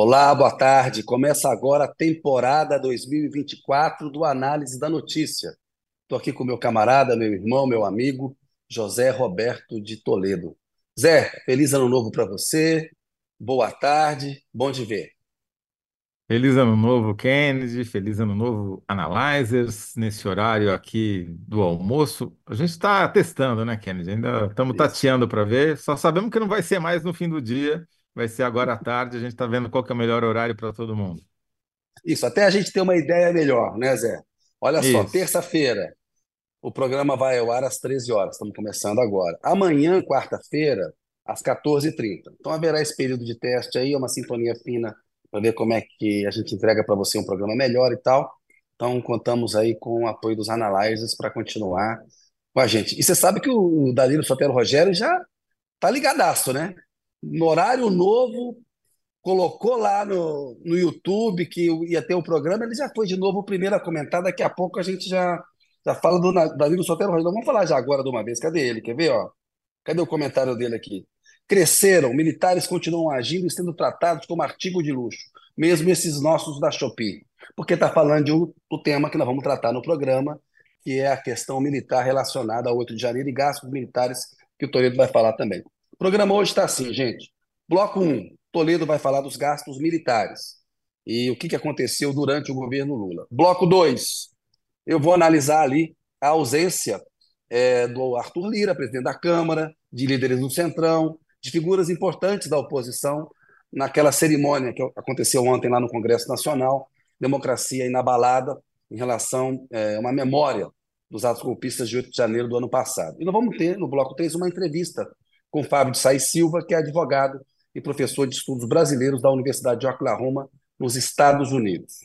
Olá, boa tarde. Começa agora a temporada 2024 do Análise da Notícia. Estou aqui com meu camarada, meu irmão, meu amigo, José Roberto de Toledo. Zé, feliz ano novo para você. Boa tarde, bom de ver. Feliz ano novo, Kennedy. Feliz ano novo, Analyzers. Nesse horário aqui do almoço, a gente está testando, né, Kennedy? Ainda estamos tateando para ver. Só sabemos que não vai ser mais no fim do dia, vai ser agora à tarde. A gente está vendo qual que é o melhor horário para todo mundo. Isso, até a gente ter uma ideia melhor, né, Zé? Olha só, Isso. terça-feira, o programa vai ao ar às 13 horas, estamos começando agora. Amanhã, quarta-feira, às 14h30. Então haverá esse período de teste aí, uma sintonia fina para ver como é que a gente entrega para você um programa melhor e tal. Então contamos aí com o apoio dos analyzers para continuar com a gente. E você sabe que o Danilo Sotero Rogério já tá ligadaço, né? No horário novo, colocou lá no, no YouTube que ia ter o programa, ele já foi de novo o primeiro a comentar. Daqui a pouco a gente já, já fala do Danilo Sotero Rogério. Vamos falar já agora de uma vez. Cadê ele? Quer ver? Ó? Cadê o comentário dele aqui? Cresceram, militares continuam agindo e sendo tratados como artigo de luxo, mesmo esses nossos da Shopee. Porque está falando de um, do tema que nós vamos tratar no programa, que é a questão militar relacionada ao 8 de janeiro e gastos militares, que o Toledo vai falar também. O programa hoje está assim, gente. Bloco um, Toledo vai falar dos gastos militares e o que que aconteceu durante o governo Lula. Bloco 2, eu vou analisar ali a ausência é, do Arthur Lira, presidente da Câmara, de líderes do Centrão, de figuras importantes da oposição, naquela cerimônia que aconteceu ontem lá no Congresso Nacional, democracia inabalada em relação é, a uma memória dos atos golpistas de 8 de janeiro do ano passado. E nós vamos ter, no bloco 3, uma entrevista com Fábio de Sais Silva, que é advogado e professor de estudos brasileiros da Universidade de Oklahoma, nos Estados Unidos.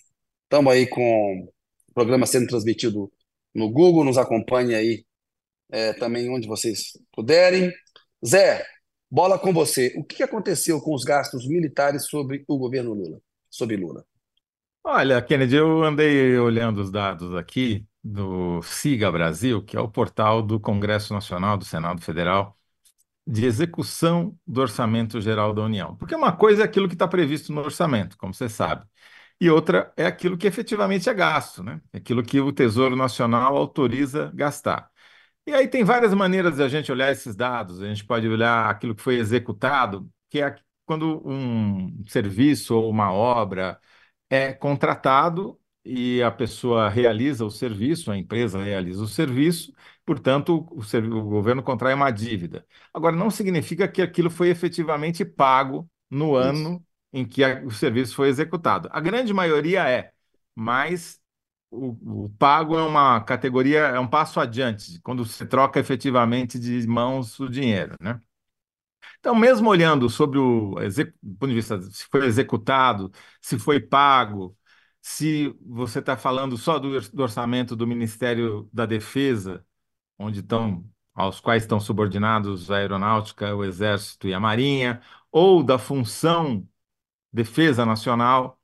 Estamos aí com o programa sendo transmitido no Google, nos acompanhe aí é, também onde vocês puderem. Zé, bola com você. O que aconteceu com os gastos militares sobre o governo Lula? Sobre Lula. Olha, Kennedy, eu andei olhando os dados aqui do Siga Brasil, que é o portal do Congresso Nacional do Senado Federal, de execução do Orçamento Geral da União. Porque uma coisa é aquilo que está previsto no orçamento, como você sabe. E outra é aquilo que efetivamente é gasto, né? É Aquilo que o Tesouro Nacional autoriza gastar. E aí tem várias maneiras de a gente olhar esses dados. A gente pode olhar aquilo que foi executado, que é quando um serviço ou uma obra é contratado e a pessoa realiza o serviço, a empresa realiza o serviço, portanto, o, o governo contrai uma dívida. Agora, não significa que aquilo foi efetivamente pago no Isso. ano em que a- o serviço foi executado. A grande maioria é, mas o, o pago é uma categoria, é um passo adiante, quando você troca efetivamente de mãos o dinheiro, né? Então, mesmo olhando sobre o, do ponto de vista se foi executado, se foi pago, se você está falando só do, or- do orçamento do Ministério da Defesa, onde estão, aos quais estão subordinados a Aeronáutica, o Exército e a Marinha, ou da função Defesa Nacional,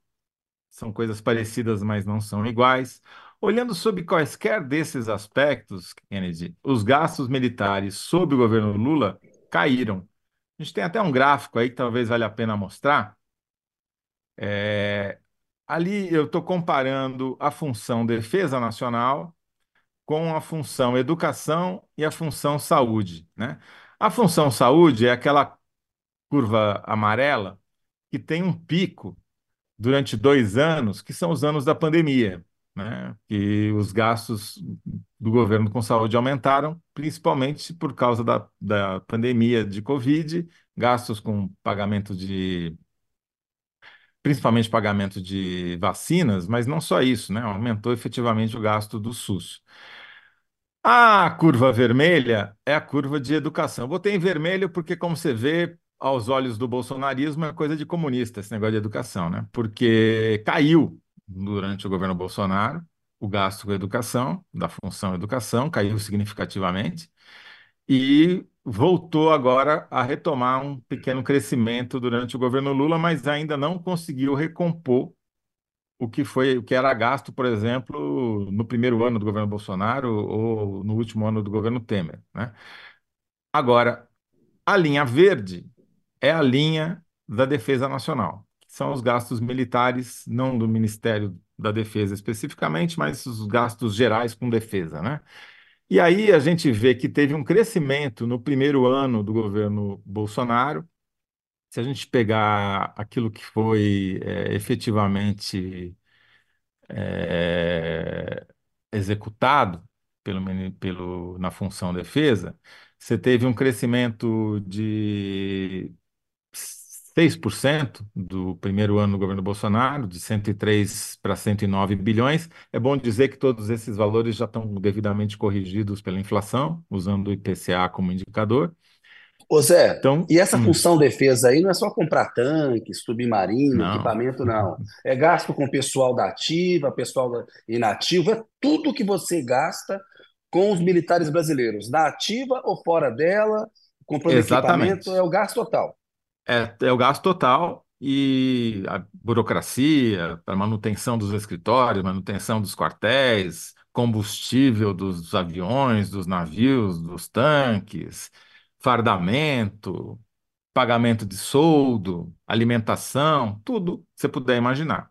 são coisas parecidas, mas não são iguais. Olhando sobre quaisquer desses aspectos, Kennedy, os gastos militares sob o governo Lula caíram. A gente tem até um gráfico aí que talvez valha a pena mostrar. É, ali eu estou comparando a função Defesa Nacional com a função Educação e a função Saúde, né? A função Saúde é aquela curva amarela que tem um pico durante dois anos, que são os anos da pandemia, né? E os gastos do governo com saúde aumentaram, principalmente por causa da, da pandemia de Covid, gastos com pagamento de, principalmente pagamento de vacinas, mas não só isso, né? Aumentou efetivamente o gasto do SUS. A curva vermelha é a curva de educação. Botei em vermelho porque, como você vê, aos olhos do bolsonarismo, é coisa de comunista esse negócio de educação, né? Porque caiu durante o governo Bolsonaro o gasto com educação, da função educação, caiu significativamente e voltou agora a retomar um pequeno crescimento durante o governo Lula, mas ainda não conseguiu recompor o que foi, o que era gasto, por exemplo, no primeiro ano do governo Bolsonaro ou no último ano do governo Temer, né? Agora, a linha verde é a linha da defesa nacional, são os gastos militares, não do Ministério da Defesa especificamente, mas os gastos gerais com defesa, né? E aí a gente vê que teve um crescimento no primeiro ano do governo Bolsonaro. Se a gente pegar aquilo que foi é, efetivamente é, executado pelo, pelo, na função defesa, você teve um crescimento de 6% do primeiro ano do governo Bolsonaro, de 103 para 109 bilhões. É bom dizer que todos esses valores já estão devidamente corrigidos pela inflação, usando o IPCA como indicador. Ô Zé, então, e essa hum. função defesa aí não é só comprar tanque, submarino, não. equipamento, não. É gasto com pessoal da ativa, pessoal inativo, é tudo que você gasta com os militares brasileiros, na ativa ou fora dela, comprando Exatamente. equipamento, é o gasto total. É, é o gasto total e a burocracia para manutenção dos escritórios, manutenção dos quartéis, combustível dos aviões, dos navios, dos tanques, fardamento, pagamento de soldo, alimentação, tudo que você puder imaginar.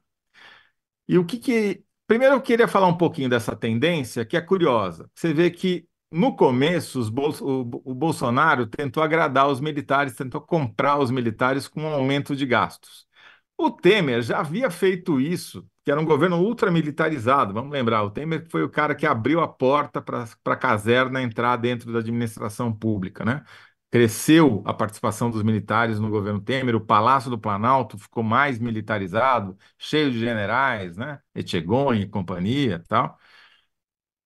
E o que que. Primeiro eu queria falar um pouquinho dessa tendência que é curiosa. Você vê que no começo, o, o Bolsonaro tentou agradar os militares, tentou comprar os militares com um aumento de gastos. O Temer já havia feito isso, que era um governo ultramilitarizado. Vamos lembrar, o Temer foi o cara que abriu a porta para a caserna entrar dentro da administração pública, né? Cresceu a participação dos militares no governo Temer, o Palácio do Planalto ficou mais militarizado, cheio de generais, né? Etchegon e companhia, tal.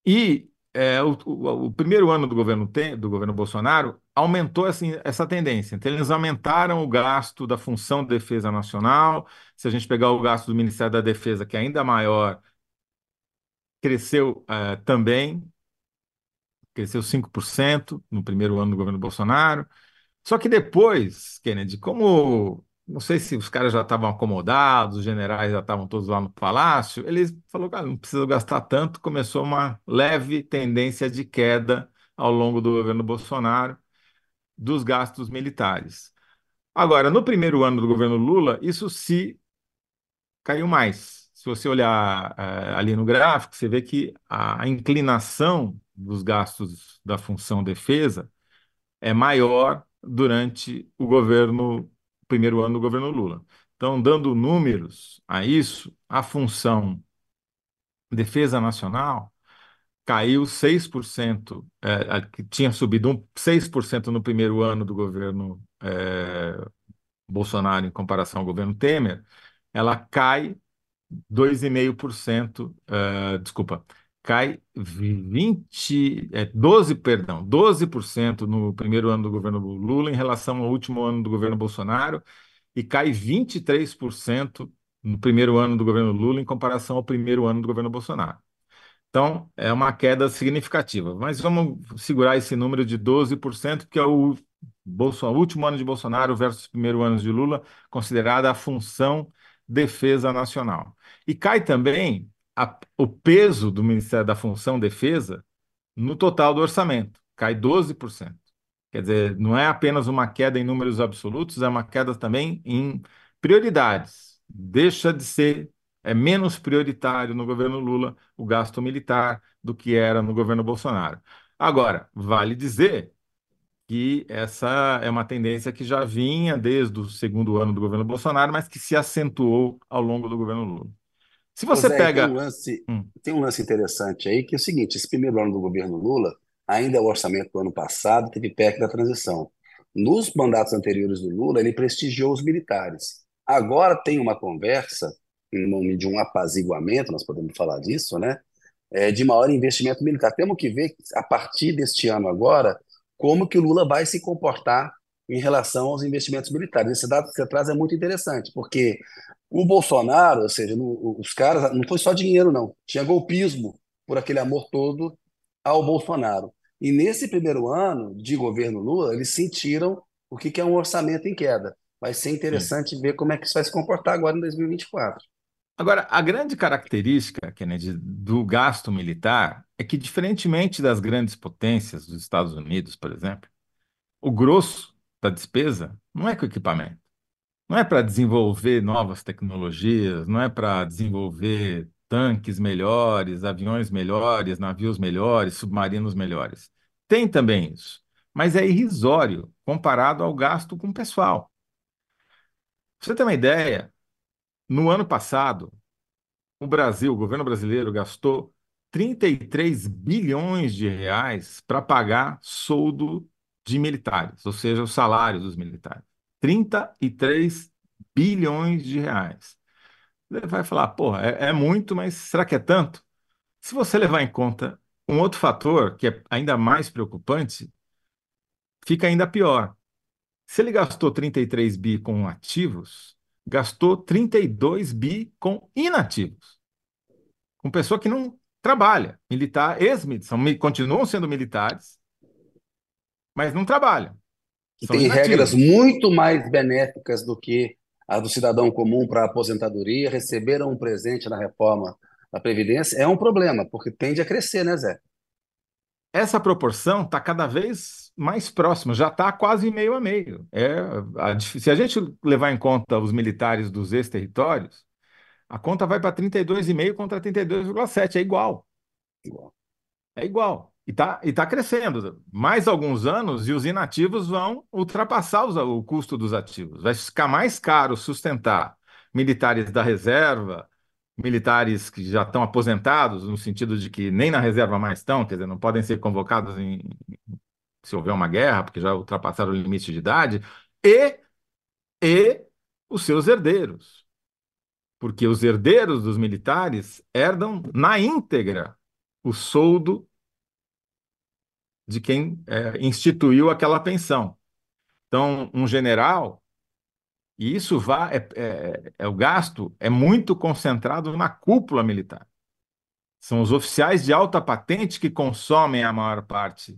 E é, o, o, o, primeiro ano do governo, do governo Bolsonaro aumentou assim, essa tendência. Então, eles aumentaram o gasto da função de defesa nacional. Se a gente pegar o gasto do Ministério da Defesa, que é ainda maior, cresceu é, também, cresceu 5% no primeiro ano do governo Bolsonaro. Só que depois, Kennedy, como não sei se os caras já estavam acomodados, os generais já estavam todos lá no palácio. Ele falou, cara, não precisa gastar tanto. Começou uma leve tendência de queda ao longo do governo Bolsonaro dos gastos militares. Agora, no primeiro ano do governo Lula, isso se caiu mais. Se você olhar é, ali no gráfico, você vê que a inclinação dos gastos da função defesa é maior durante o governo primeiro ano do governo Lula. Então, dando números a isso, a função defesa nacional caiu 6%, é, que tinha subido um, 6% no primeiro ano do governo é, Bolsonaro em comparação ao governo Temer, ela cai 2,5%, é, desculpa, cai 20, é, 12, perdão, 12% no primeiro ano do governo Lula em relação ao último ano do governo Bolsonaro e cai 23% no primeiro ano do governo Lula em comparação ao primeiro ano do governo Bolsonaro. Então, é uma queda significativa. Mas vamos segurar esse número de 12%, que é o, último ano de Bolsonaro versus primeiro ano de Lula, considerada a função defesa nacional. E cai também a, o peso do Ministério da Função Defesa no total do orçamento, cai 12%. Quer dizer, não é apenas uma queda em números absolutos, é uma queda também em prioridades. Deixa de ser, é menos prioritário no governo Lula o gasto militar do que era no governo Bolsonaro. Agora, vale dizer que essa é uma tendência que já vinha desde o segundo ano do governo Bolsonaro, mas que se acentuou ao longo do governo Lula. Se você pega. Tem um, lance, hum. tem um lance interessante aí, que é o seguinte: esse primeiro ano do governo Lula, ainda é o orçamento do ano passado, teve PEC da transição. Nos mandatos anteriores do Lula, ele prestigiou os militares. Agora tem uma conversa, em nome de um apaziguamento, nós podemos falar disso, né? É, de maior investimento militar. Temos que ver, a partir deste ano agora, como que o Lula vai se comportar em relação aos investimentos militares. Esse dado que você traz é muito interessante, porque o Bolsonaro, ou seja, no, os caras, não foi só dinheiro, não. Tinha golpismo por aquele amor todo ao Bolsonaro. E nesse primeiro ano de governo Lula, eles sentiram o que é um orçamento em queda. Vai ser interessante Sim. ver como é que isso vai se comportar agora em 2024. Agora, a grande característica, Kennedy, do gasto militar é que, diferentemente das grandes potências dos Estados Unidos, por exemplo, o grosso da despesa não é com equipamento Não é para desenvolver novas tecnologias, não é para desenvolver tanques melhores, aviões melhores, navios melhores, submarinos melhores. Tem também isso, mas é irrisório comparado ao gasto com o pessoal. Você ter uma ideia, no ano passado, o Brasil, o governo brasileiro, gastou 33 bilhões de reais para pagar soldo de militares, ou seja, o salário dos militares. 33 bilhões de reais. Ele vai falar, porra, é, é muito, mas será que é tanto? Se você levar em conta um outro fator que é ainda mais preocupante, fica ainda pior. Se ele gastou 33 bi com ativos, gastou 32 bi com inativos. Com pessoa que não trabalha. Militar, ex-militares, continuam sendo militares, mas não trabalham. Que tem regras muito mais benéficas do que a do cidadão comum para a aposentadoria, receberam um presente na reforma da Previdência, é um problema, porque tende a crescer, né, Zé? Essa proporção está cada vez mais próxima, já está quase meio a meio. É, a, se a gente levar em conta os militares dos ex-territórios, a conta vai para 32,5 contra 32,7, é igual. Igual. É igual. E está e tá crescendo. Mais alguns anos e os inativos vão ultrapassar os, o custo dos ativos. Vai ficar mais caro sustentar militares da reserva, militares que já estão aposentados, no sentido de que nem na reserva mais estão, quer dizer, não podem ser convocados em, se houver uma guerra, porque já ultrapassaram o limite de idade, e, e os seus herdeiros. Porque os herdeiros dos militares herdam na íntegra o soldo de quem é, instituiu aquela pensão. Então, um general, e isso vai, é, é, é, o gasto é muito concentrado na cúpula militar. São os oficiais de alta patente que consomem a maior parte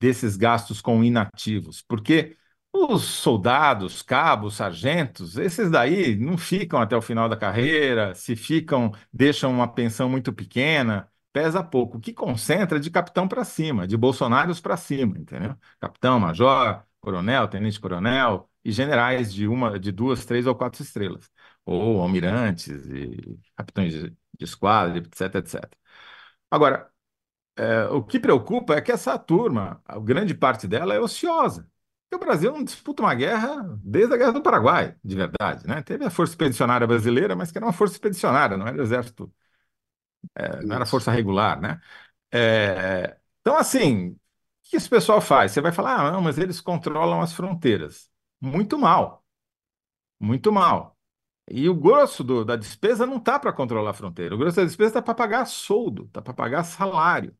desses gastos com inativos, porque os soldados, cabos, sargentos, esses daí não ficam até o final da carreira, se ficam, deixam uma pensão muito pequena, pesa pouco. O que concentra é de capitão para cima, de bolsonaros para cima, entendeu? Capitão, major, coronel, tenente-coronel e generais de uma, de duas, três ou quatro estrelas, ou almirantes e capitães de, de esquadra, etc, etc. Agora, é, o que preocupa é que essa turma, a grande parte dela é ociosa. Porque o Brasil não disputa uma guerra desde a Guerra do Paraguai, de verdade, né? Teve a Força Expedicionária Brasileira, mas que era uma força expedicionária, não era exército é, não era força regular, né? É, então, assim, o que esse pessoal faz? Você vai falar, ah, não, mas eles controlam as fronteiras. Muito mal. Muito mal. E o grosso do, da despesa não está para controlar a fronteira. O grosso da despesa está para pagar soldo, está para pagar salário.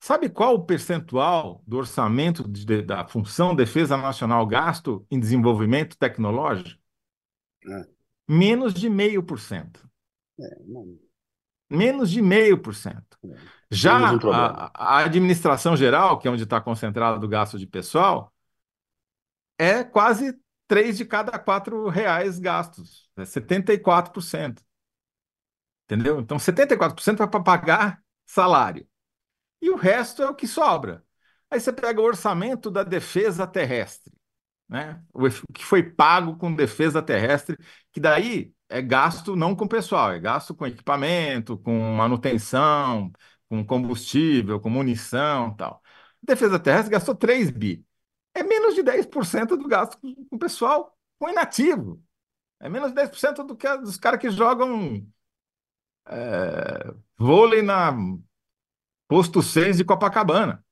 Sabe qual o percentual do orçamento de, da função Defesa Nacional gasto em desenvolvimento tecnológico? É. Menos de meio por cento. É, não, menos de meio por cento. É, Já a, a, administração geral, que é onde está concentrado o gasto de pessoal, é quase três de cada quatro reais gastos, é 74%. Entendeu? Então, 74% é para pagar salário. E o resto é o que sobra. Aí você pega o orçamento da defesa terrestre, né? o que foi pago com defesa terrestre, que daí é gasto não com pessoal, é gasto com equipamento, com manutenção, com combustível, com munição tal. Defesa Terrestre gastou 3 bi. É menos de 10% do gasto com pessoal com inativo. É menos de 10% do que dos caras que jogam é, vôlei na posto 6 de Copacabana.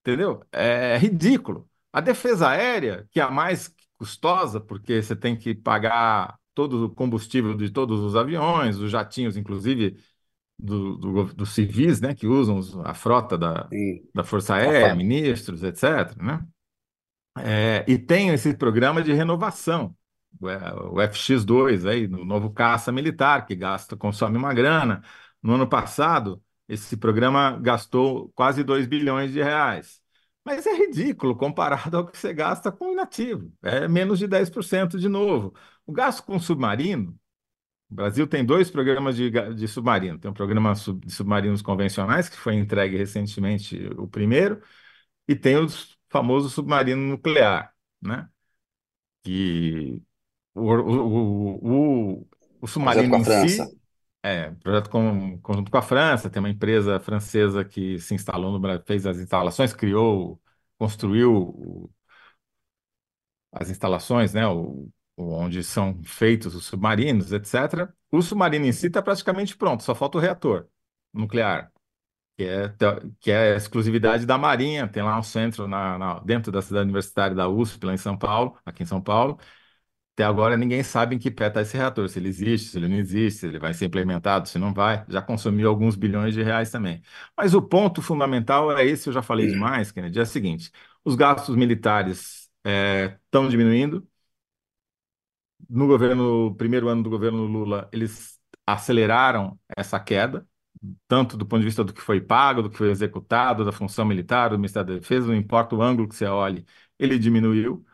Entendeu? É ridículo. A defesa aérea, que é a mais custosa, porque você tem que pagar todo o combustível de todos os aviões, os jatinhos, inclusive do, do, dos civis, né, que usam a frota da, da Força Aérea, ministros, etc. Né? É, e tem esse programa de renovação, o FX2, aí, no novo caça militar, que gasta, consome uma grana. No ano passado, esse programa gastou quase 2 bilhões de reais. Mas é ridículo comparado ao que você gasta com o inativo. É menos de 10% de novo. O gasto com submarino, o Brasil tem dois programas de, de submarino. Tem um programa de submarinos convencionais, que foi entregue recentemente o primeiro, e tem o famoso submarino nuclear, né? que o, o, o, o submarino com a em França. si é projeto com, conjunto com a França, tem uma empresa francesa que se instalou no Brasil, fez as instalações, criou, construiu as instalações, né, o- onde são feitos os submarinos, etc. O submarino em si está praticamente pronto, só falta o reator nuclear. que é, que é a exclusividade da Marinha. Tem lá um centro na, na- dentro da cidade universitária da USP, lá em São Paulo, aqui em São Paulo. Até agora ninguém sabe em que pé está esse reator, se ele existe, se ele não existe, se ele vai ser implementado, se não vai. Já consumiu alguns bilhões de reais também. Mas o ponto fundamental é esse, eu já falei demais, Kennedy, é o seguinte: os gastos militares estão diminuindo. No governo, primeiro ano do governo Lula, eles aceleraram essa queda tanto do ponto de vista do que foi pago, do que foi executado, da função militar, do Ministério da Defesa, não importa o ângulo que você olhe, ele diminuiu.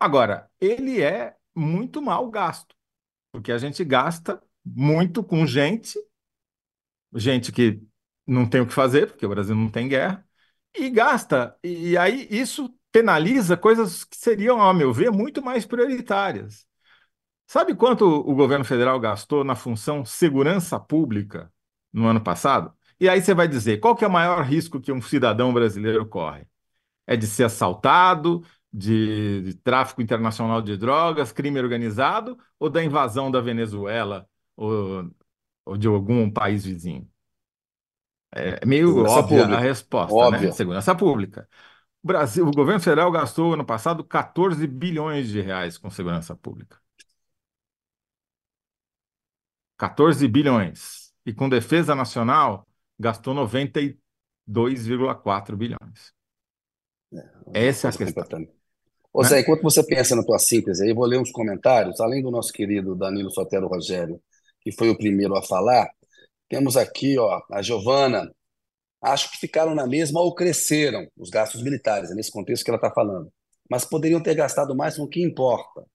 Agora, ele é muito mal gasto, porque a gente gasta muito com gente, gente que não tem o que fazer, porque o Brasil não tem guerra, e gasta, e aí isso penaliza coisas que seriam, ao meu ver, muito mais prioritárias. Sabe quanto o governo federal gastou na função segurança pública no ano passado? E aí você vai dizer, qual que é o maior risco que um cidadão brasileiro corre? É de ser assaltado, de, de tráfico internacional de drogas, crime organizado, ou da invasão da Venezuela ou, ou de algum país vizinho? É meio Segurança óbvia a pública. resposta, né? Óbvio. Segurança pública. O Brasil, o governo federal gastou ano passado 14 bilhões de reais com segurança pública. 14 bilhões. E com defesa nacional, gastou 92,4 bilhões. Uma Essa é a coisa questão, completamente. Ô Zé, né? enquanto você pensa na tua síntese aí, vou ler uns comentários, além do nosso querido Danilo Sotero Rogério, que foi o primeiro a falar, temos aqui, ó, a Giovana, acho que ficaram na mesma ou cresceram os gastos militares, é nesse contexto que ela está falando, mas poderiam ter gastado mais com o que importa,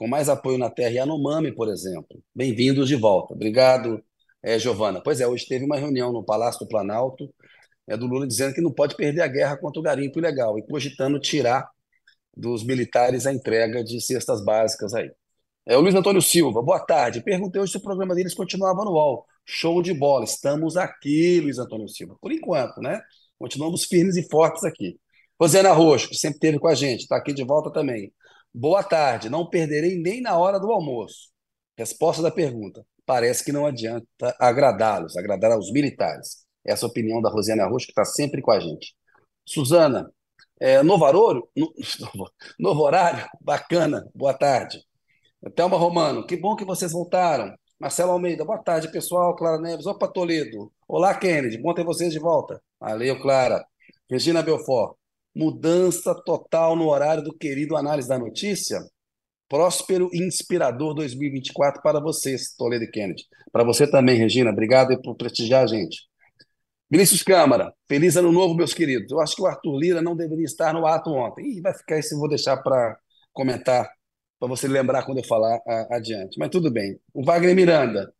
com mais apoio na terra Yanomami, por exemplo. Bem-vindos de volta. Obrigado, eh, Giovana. Pois é, hoje teve uma reunião no Palácio do Planalto, é do Lula dizendo que não pode perder a guerra contra o garimpo ilegal e cogitando tirar dos militares a entrega de cestas básicas aí. É o Luiz Antônio Silva, boa tarde. Perguntei hoje se o programa deles continuava no UOL. Show de bola. Estamos aqui, Luiz Antônio Silva. Por enquanto, né? Continuamos firmes e fortes aqui. Rosiana Roxo, que sempre esteve com a gente, está aqui de volta também. Boa tarde. Não perderei nem na hora do almoço. Resposta da pergunta. Parece que não adianta agradá-los, agradar aos militares. Essa é a opinião da Rosiana Roxo, que está sempre com a gente. Suzana, é, novo horário? No- Novo horário? Bacana. Boa tarde. Thelma Romano, que bom que vocês voltaram. Marcelo Almeida, boa tarde, pessoal. Clara Neves, opa, Toledo. Olá, Kennedy, bom ter vocês de volta. Valeu, Clara. Regina Belfort, mudança total no horário do querido Análise da Notícia. Próspero e inspirador 2024 para vocês, Toledo e Kennedy. Para você também, Regina. Obrigado por prestigiar a gente. Vinícius Câmara, feliz ano novo, meus queridos. Eu acho que o Arthur Lira não deveria estar no ato ontem. Ih, vai ficar isso, vou deixar para comentar, para você lembrar quando eu falar a- adiante. Mas tudo bem. O Wagner Miranda,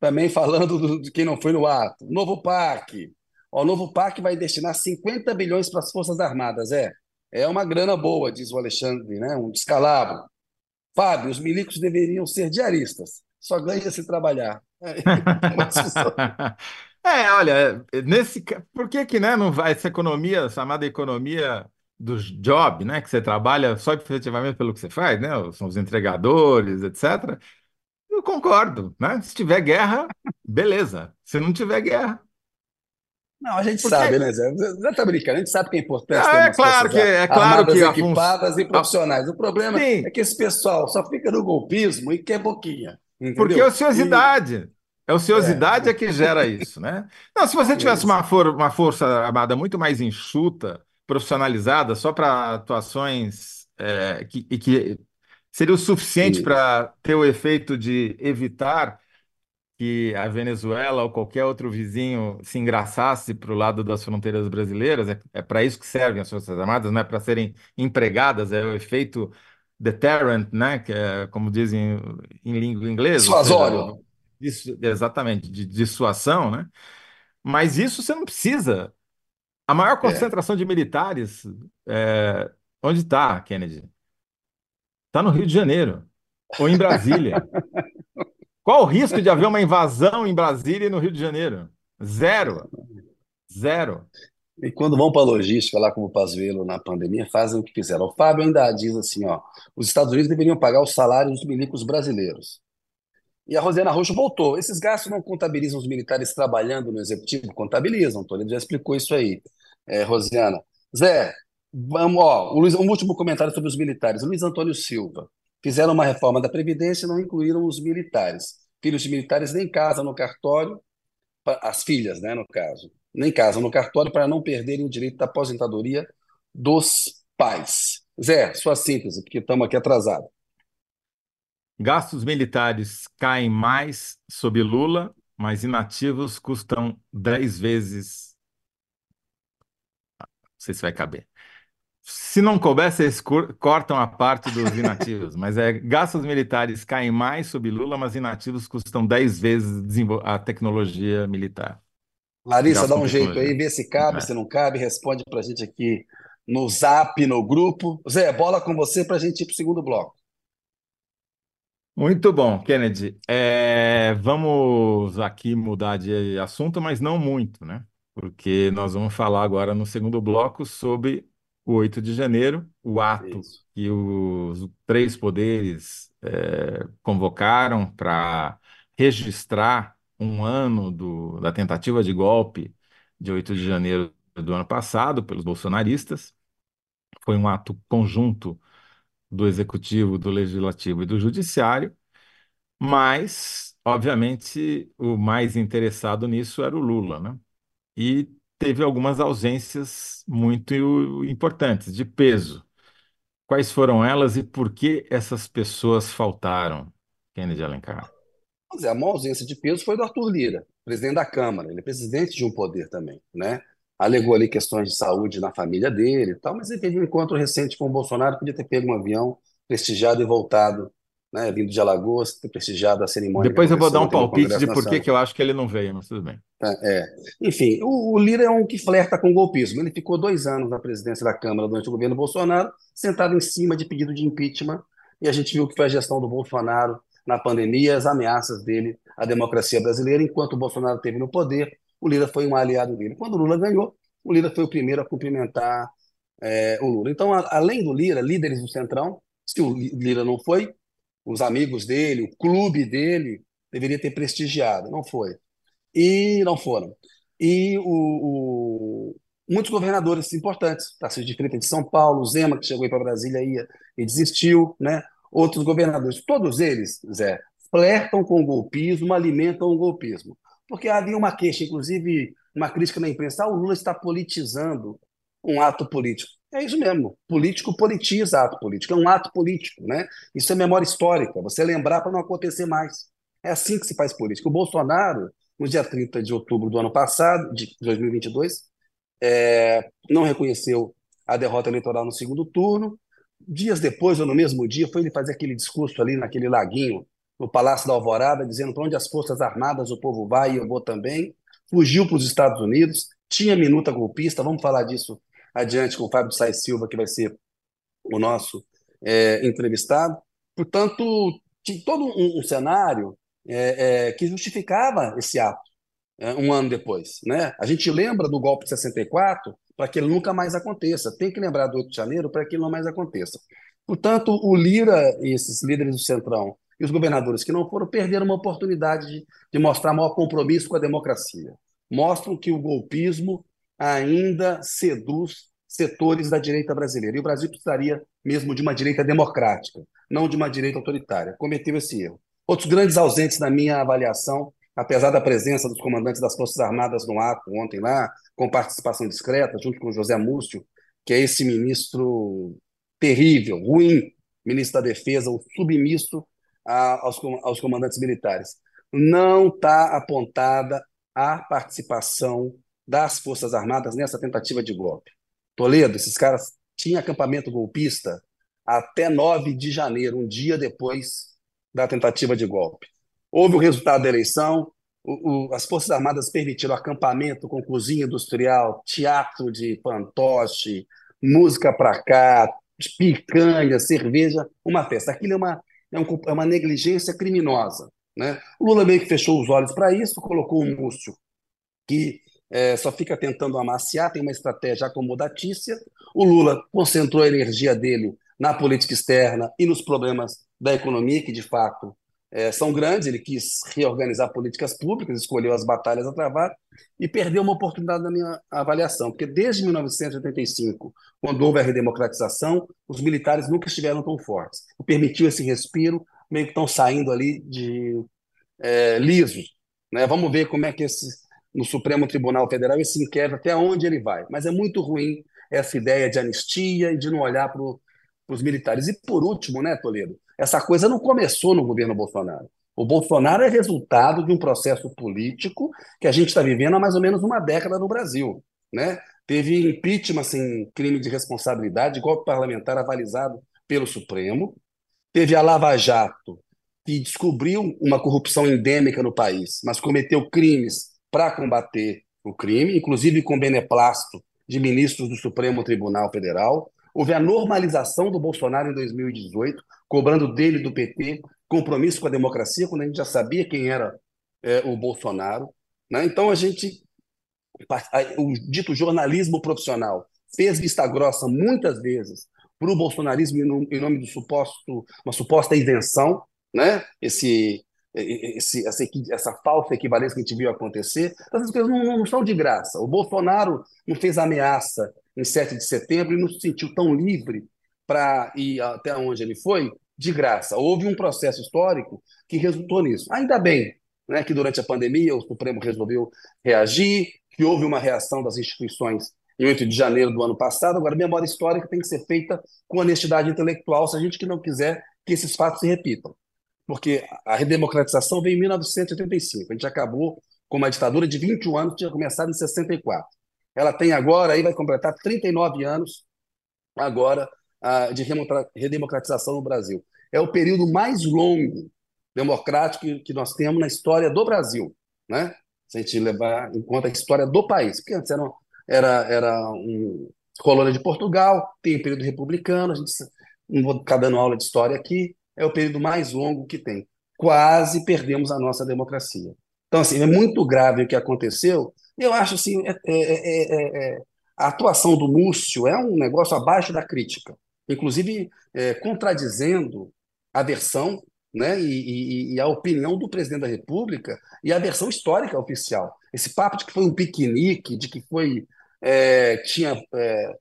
também falando do- de quem não foi no ato. Novo PAC. O novo PAC vai destinar 50 bilhões para as Forças Armadas. É, é uma grana boa, diz o Alexandre, né? Um descalabro. Fábio, os milicos deveriam ser diaristas. Só ganha se trabalhar. É. É, olha, nesse, ca- por que que, né, não vai essa economia, chamada economia do job, né, que você trabalha só efetivamente pelo que você faz, né, são os entregadores, etc. Eu concordo, né? Se tiver guerra, beleza. Se não tiver guerra, Não, a gente sabe, porque né, Zé? Zé tá brincando, a gente sabe que é importante ter é claro que é ar- claro que a equipadas e profissionais. O problema é sim, que esse pessoal só fica no golpismo e quer boquinha, Porque é entendeu? E ociosidade. É é, ociosidade é que gera isso, né? Não, se você tivesse uma, for- uma força armada muito mais enxuta, profissionalizada, só para atuações é, que, e que seria o suficiente Isso. para ter o efeito de evitar que a Venezuela ou qualquer outro vizinho se engraçasse para o lado das fronteiras brasileiras. É, é para isso que servem as Forças Armadas, não é para serem empregadas, é o efeito deterrent, né? Que é, como dizem em língua inglesa, Dissuasório. disso- exatamente, de dissuasão, né? Mas isso você não precisa. A maior É. concentração de militares, é, onde está, Kennedy? Está no Rio de Janeiro. ou em Brasília. Qual o risco de haver uma invasão em Brasília e no Rio de Janeiro? Zero. Zero. E quando vão para a logística, lá como o Pazuello na pandemia, fazem o que fizeram. O Fábio ainda diz assim, ó, os Estados Unidos deveriam pagar os salários dos milicos brasileiros. E a Rosiana Roxo voltou. Esses gastos não contabilizam os militares trabalhando no executivo? Contabilizam, Toledo já explicou isso aí, é, Rosiana. Zé, vamos, ó, o Luiz, um último comentário sobre os militares. Luiz Antônio Silva. Fizeram uma reforma da Previdência e não incluíram os militares. Filhos de militares nem casam no cartório, as filhas, né, no caso, nem casam no cartório para não perderem o direito da aposentadoria dos pais. Zé, sua síntese, porque estamos aqui atrasados. Gastos militares caem mais sob Lula, mas inativos custam 10 vezes. Não sei se vai caber. Se não couber, vocês cortam a parte dos inativos, mas é gastos militares caem mais sob Lula, mas inativos custam 10 vezes a tecnologia militar. Larissa, dá um jeito aí, vê se cabe, é. se não cabe, responde para a gente aqui no zap, no grupo. Zé, bola com você para a gente ir para o segundo bloco. Muito bom, Kennedy. É, vamos aqui mudar de assunto, mas não muito, né? Porque nós vamos falar agora no segundo bloco sobre o 8 de janeiro, o ato Isso. que os três poderes é, convocaram para registrar um ano do, da tentativa de golpe de 8 de janeiro do ano passado pelos bolsonaristas. Foi um ato conjunto do Executivo, do Legislativo e do Judiciário, mas, obviamente, o mais interessado nisso era o Lula, né? E teve algumas ausências muito importantes, de peso. Quais foram elas e por que essas pessoas faltaram, Kennedy Alencar? a maior ausência de peso foi do Arthur Lira, presidente da Câmara. Ele é presidente de um poder também, né? alegou ali questões de saúde na família dele e tal, mas ele teve um encontro recente com o Bolsonaro, podia ter pego um avião, prestigiado e voltado, né, vindo de Alagoas, ter prestigiado a cerimônia. Depois eu vou dar um palpite de por que eu acho que ele não veio, mas tudo bem. É, é. Enfim, o, o, Lira é um que flerta com o golpismo. Ele ficou dois anos na presidência da Câmara durante o governo Bolsonaro, sentado em cima de pedido de impeachment, e a gente viu que foi a gestão do Bolsonaro na pandemia, as ameaças dele à democracia brasileira, enquanto o Bolsonaro esteve no poder, o Lira foi um aliado dele. Quando o Lula ganhou, o Lira foi o primeiro a cumprimentar é, o Lula. Então, a, além do Lira, líderes do Centrão, se o Lira não foi, os amigos dele, o clube dele, deveria ter prestigiado. Não foi. E não foram. E o, o, muitos governadores importantes, Tarcísio de Freitas de São Paulo, Zema, que chegou para Brasília ia, e desistiu, né? outros governadores, todos eles, Zé, flertam com o golpismo, alimentam o golpismo porque havia uma queixa, inclusive uma crítica na imprensa, ah, o Lula está politizando um ato político. É isso mesmo, político politiza ato político, é um ato político, né? Isso é memória histórica, você lembrar para não acontecer mais. É assim que se faz política. O Bolsonaro, no dia 30 de outubro do ano passado, de 2022, é, não reconheceu a derrota eleitoral no segundo turno. Dias depois, ou no mesmo dia, foi ele fazer aquele discurso ali naquele laguinho no Palácio da Alvorada, dizendo para onde as Forças Armadas o povo vai e eu vou também. Fugiu para os Estados Unidos, tinha minuta golpista, vamos falar disso adiante com o Fábio Sais Silva, que vai ser o nosso é, entrevistado. Portanto, tinha todo um, um cenário é, é, que justificava esse ato é, um ano depois. Né? A gente lembra do golpe de 64 para que ele nunca mais aconteça. Tem que lembrar do 8 de janeiro para que ele não mais aconteça. Portanto, o Lira e esses líderes do Centrão e os governadores que não foram perderam uma oportunidade de, de mostrar maior compromisso com a democracia. Mostram que o golpismo ainda seduz setores da direita brasileira. E o Brasil precisaria mesmo de uma direita democrática, não de uma direita autoritária. Cometeu esse erro. Outros grandes ausentes na minha avaliação, apesar da presença dos comandantes das Forças Armadas no ato ontem lá, com participação discreta, junto com José Múcio, que é esse ministro terrível, ruim, ministro da Defesa, o submisso aos, aos comandantes militares. Não está apontada a participação das Forças Armadas nessa tentativa de golpe. Toledo, esses caras tinham acampamento golpista até 9 de janeiro, um dia depois da tentativa de golpe. Houve o resultado da eleição, o, o, as Forças Armadas permitiram acampamento com cozinha industrial, teatro de fantoche, música para cá, picanha, cerveja, uma festa. Aquilo é uma é, um, é uma negligência criminosa. Né? O Lula meio que fechou os olhos para isso, colocou o Múcio, que é, só fica tentando amaciar, tem uma estratégia acomodatícia. O Lula concentrou a energia dele na política externa e nos problemas da economia, que de fato é, são grandes. Ele quis reorganizar políticas públicas, escolheu as batalhas a travar e perdeu uma oportunidade na minha avaliação, porque desde 1985, quando houve a redemocratização, os militares nunca estiveram tão fortes. Permitiu esse respiro, meio que estão saindo ali de é, lisos. Né? Vamos ver como é que esse, no Supremo Tribunal Federal esse inquérito, até onde ele vai. Mas é muito ruim essa ideia de anistia e de não olhar para os militares. E por último, né, Toledo, essa coisa não começou no governo Bolsonaro. O Bolsonaro é resultado de um processo político que a gente está vivendo há mais ou menos uma década no Brasil. Né? Teve impeachment sem crime de responsabilidade, golpe parlamentar avalizado pelo Supremo. Teve a Lava Jato, que descobriu uma corrupção endêmica no país, mas cometeu crimes para combater o crime, inclusive com beneplácito de ministros do Supremo Tribunal Federal. Houve a normalização do Bolsonaro em 2018, cobrando dele do PT compromisso com a democracia, quando a gente já sabia quem era é, o Bolsonaro. Né? Então a gente, o dito jornalismo profissional, fez vista grossa muitas vezes para o bolsonarismo em nome do suposto, uma suposta isenção, né? Esse, esse, essa, essa falsa equivalência que a gente viu acontecer, essas coisas não, não, são de graça. O Bolsonaro não fez ameaça em 7 de setembro e não se sentiu tão livre para ir até onde ele foi de graça. Houve um processo histórico que resultou nisso. Ainda bem né, que durante a pandemia o Supremo resolveu reagir, que houve uma reação das instituições em 8 de janeiro do ano passado. Agora, a memória histórica tem que ser feita com honestidade intelectual se a gente que não quiser que esses fatos se repitam. Porque a redemocratização veio em 1985. A gente acabou com uma ditadura de 21 anos que tinha começado em 64. Ela tem agora, aí vai completar 39 anos agora de redemocratização no Brasil. É o período mais longo democrático que nós temos na história do Brasil, né? Se a gente levar em conta a história do país, porque antes era, era, era um colônia de Portugal, tem o período republicano, a gente não vou ficar dando aula de história aqui, é o período mais longo que tem. Quase perdemos a nossa democracia. Então, assim, é muito grave o que aconteceu. Eu acho assim, é, é, é, a atuação do Múcio é um negócio abaixo da crítica inclusive é, contradizendo a versão né, e, e, e, a opinião do presidente da República e a versão histórica oficial. Esse papo de que foi um piquenique, de que foi é, tinha é,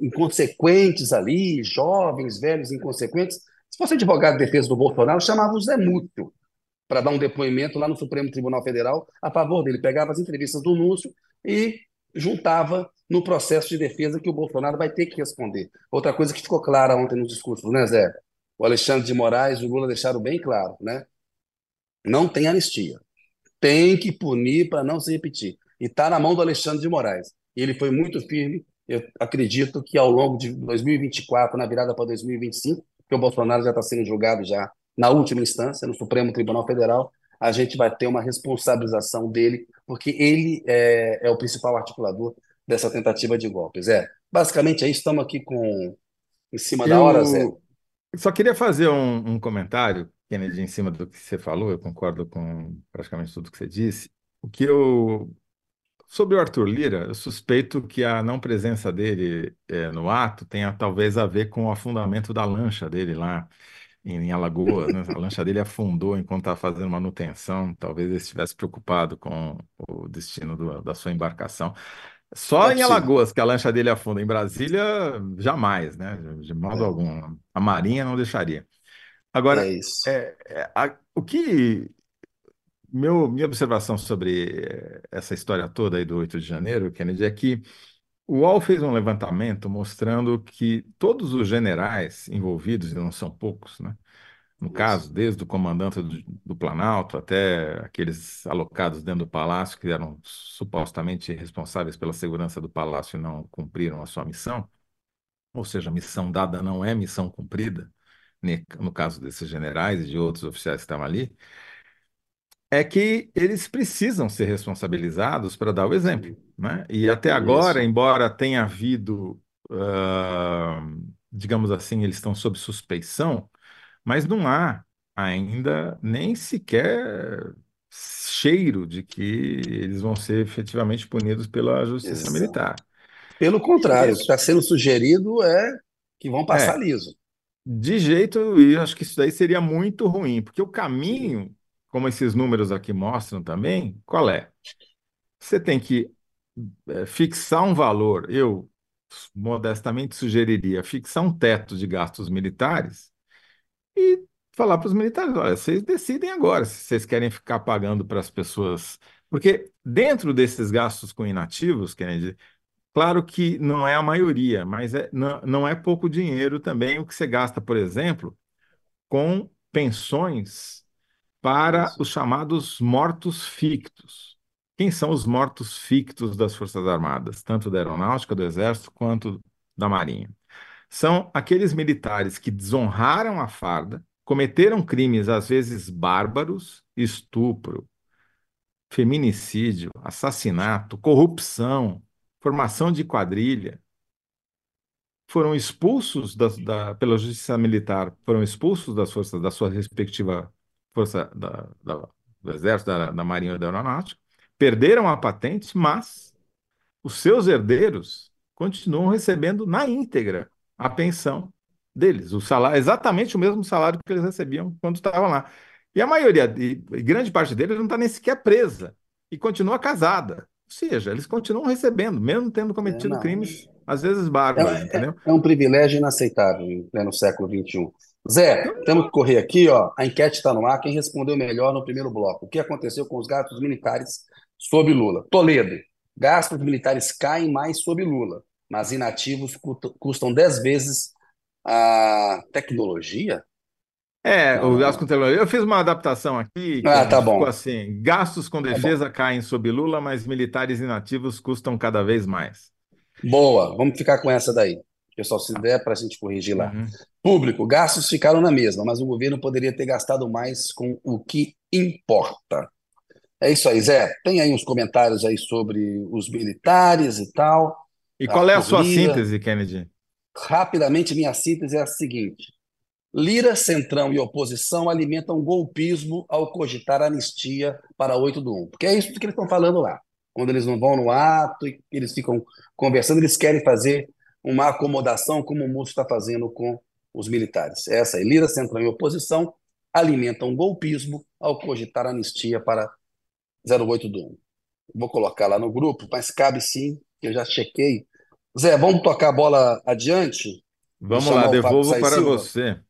inconsequentes ali, jovens, velhos, inconsequentes. Se fosse advogado de defesa do Bolsonaro, chamava o Zé Múcio para dar um depoimento lá no Supremo Tribunal Federal a favor dele. Pegava as entrevistas do Núcio e juntava no processo de defesa que o Bolsonaro vai ter que responder. Outra coisa que ficou clara ontem nos discursos, né, Zé? O Alexandre de Moraes e o Lula deixaram bem claro, né? Não tem anistia. Tem que punir para não se repetir. E está na mão do Alexandre de Moraes. E ele foi muito firme. Eu acredito que ao longo de 2024, na virada para 2025, que o Bolsonaro já está sendo julgado já na última instância, no Supremo Tribunal Federal, a gente vai ter uma responsabilização dele, porque ele é, é o principal articulador dessa tentativa de golpe. Zé, basicamente é isso, estamos aqui com em cima da hora, Zé. Só queria fazer um, um comentário, Kennedy, em cima do que você falou, eu concordo com praticamente tudo que você disse. O que eu. Sobre o Arthur Lira, eu suspeito que a não presença dele é, no ato tenha talvez a ver com o afundamento da lancha dele lá em Alagoas, né? A lancha dele afundou enquanto estava fazendo manutenção. Talvez ele estivesse preocupado com o destino do, da sua embarcação. Só é em Alagoas que a lancha dele afunda. Em Brasília, jamais, né? De modo é. algum. A Marinha não deixaria. Agora, é isso. É, é, a, o que. Meu, minha observação sobre essa história toda aí do 8 de janeiro, Kennedy, é que o UOL fez um levantamento mostrando que todos os generais envolvidos, e não são poucos, né? No caso, desde o comandante do, do, Planalto até aqueles alocados dentro do palácio que eram supostamente responsáveis pela segurança do palácio e não cumpriram a sua missão, ou seja, missão dada não é missão cumprida, no caso desses generais e de outros oficiais que estavam ali, é que eles precisam ser responsabilizados para dar o exemplo. Né? E até agora, Isso. embora tenha havido, uh, digamos assim, eles estão sob suspeição, mas não há ainda nem sequer cheiro de que eles vão ser efetivamente punidos pela justiça militar. Pelo contrário, o que isso está sendo sugerido é que vão passar é, liso. de jeito, e eu acho que isso daí seria muito ruim, porque o caminho, como esses números aqui mostram também, qual é? Você tem que eh, fixar um valor. Eu modestamente sugeriria fixar um teto de gastos militares e falar para os militares: olha, vocês decidem agora se vocês querem ficar pagando para as pessoas. Porque dentro desses gastos com inativos, Kennedy, claro que não é a maioria, mas é, não, não é pouco dinheiro também o que você gasta, por exemplo, com pensões para os chamados mortos fictos. Quem são os mortos fictos das Forças Armadas, tanto da Aeronáutica, do Exército, quanto da Marinha? São aqueles militares que desonraram a farda, cometeram crimes às vezes bárbaros, estupro, feminicídio, assassinato, corrupção, formação de quadrilha, foram expulsos da, da- pela justiça militar, foram expulsos das forças da sua respectiva força da, da- do Exército, da, da Marinha ou da Aeronáutica, perderam a patente, mas os seus herdeiros continuam recebendo na íntegra a pensão deles, o salário, exatamente o mesmo salário que eles recebiam quando estavam lá. E a maioria, e, e grande parte deles não está nem sequer presa e continua casada. Ou seja, eles continuam recebendo, mesmo tendo É, cometido não. crimes, às vezes bárbaros, É, é- é um privilégio inaceitável pleno século XXI. Zé, temos que correr aqui, ó. A enquete está no ar. Quem respondeu melhor no primeiro bloco? O que aconteceu com os gastos militares sob Lula? Toledo. Gastos militares caem mais sob Lula, mas inativos cu- custam 10 vezes a tecnologia? É, o gasto com tecnologia. Eu fiz uma adaptação aqui, Ah, tá bom. assim: gastos com Tá defesa caem sob Lula, mas militares inativos custam cada vez mais. Boa, vamos ficar com essa daí. Pessoal, se der para a gente corrigir lá. Uhum. Público, gastos ficaram na mesma, mas o governo poderia ter gastado mais com o que importa. É isso aí, Zé. Tem aí uns comentários aí sobre os militares e tal. E qual é a sua Lira. síntese, Kennedy? Rapidamente, minha síntese é a seguinte: Lira, Centrão e oposição alimentam golpismo ao cogitar anistia para 8 do 1. Porque é isso que eles estão falando lá. Quando eles não vão no ato e eles ficam conversando, eles querem fazer uma acomodação, como o Múcio está fazendo com os militares. É Essa aí, Lira, Centrão e oposição alimentam golpismo ao cogitar anistia para 08 do 1. Vou colocar lá no grupo, mas cabe sim, que eu já chequei. Zé, vamos tocar a bola adiante Vamos lá, devolvo para Silva? você.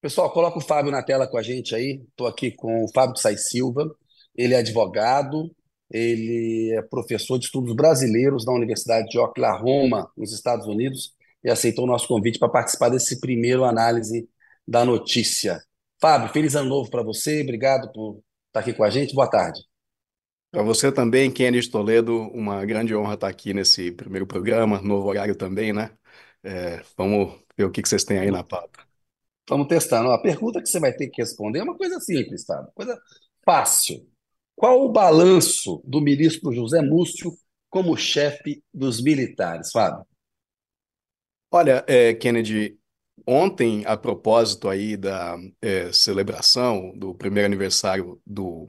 Pessoal, coloca o Fábio na tela com a gente aí. Estou aqui com o Fábio Sais Silva. Ele é advogado, ele é professor de estudos brasileiros na Universidade de Oklahoma, nos Estados Unidos, e aceitou o nosso convite para participar desse primeiro análise da notícia. Fábio, feliz ano novo para você. Obrigado por estar aqui com a gente. Boa tarde. Para você também, Kennedy Toledo, uma grande honra estar aqui nesse primeiro programa, novo horário também, né? É, vamos ver o que vocês têm aí na pauta. Vamos testando. A pergunta que você vai ter que responder é uma coisa simples, Fábio. Coisa fácil. Qual o balanço do ministro José Múcio como chefe dos militares, Fábio? Olha, é, Kennedy, ontem, a propósito aí da é, celebração do primeiro aniversário do,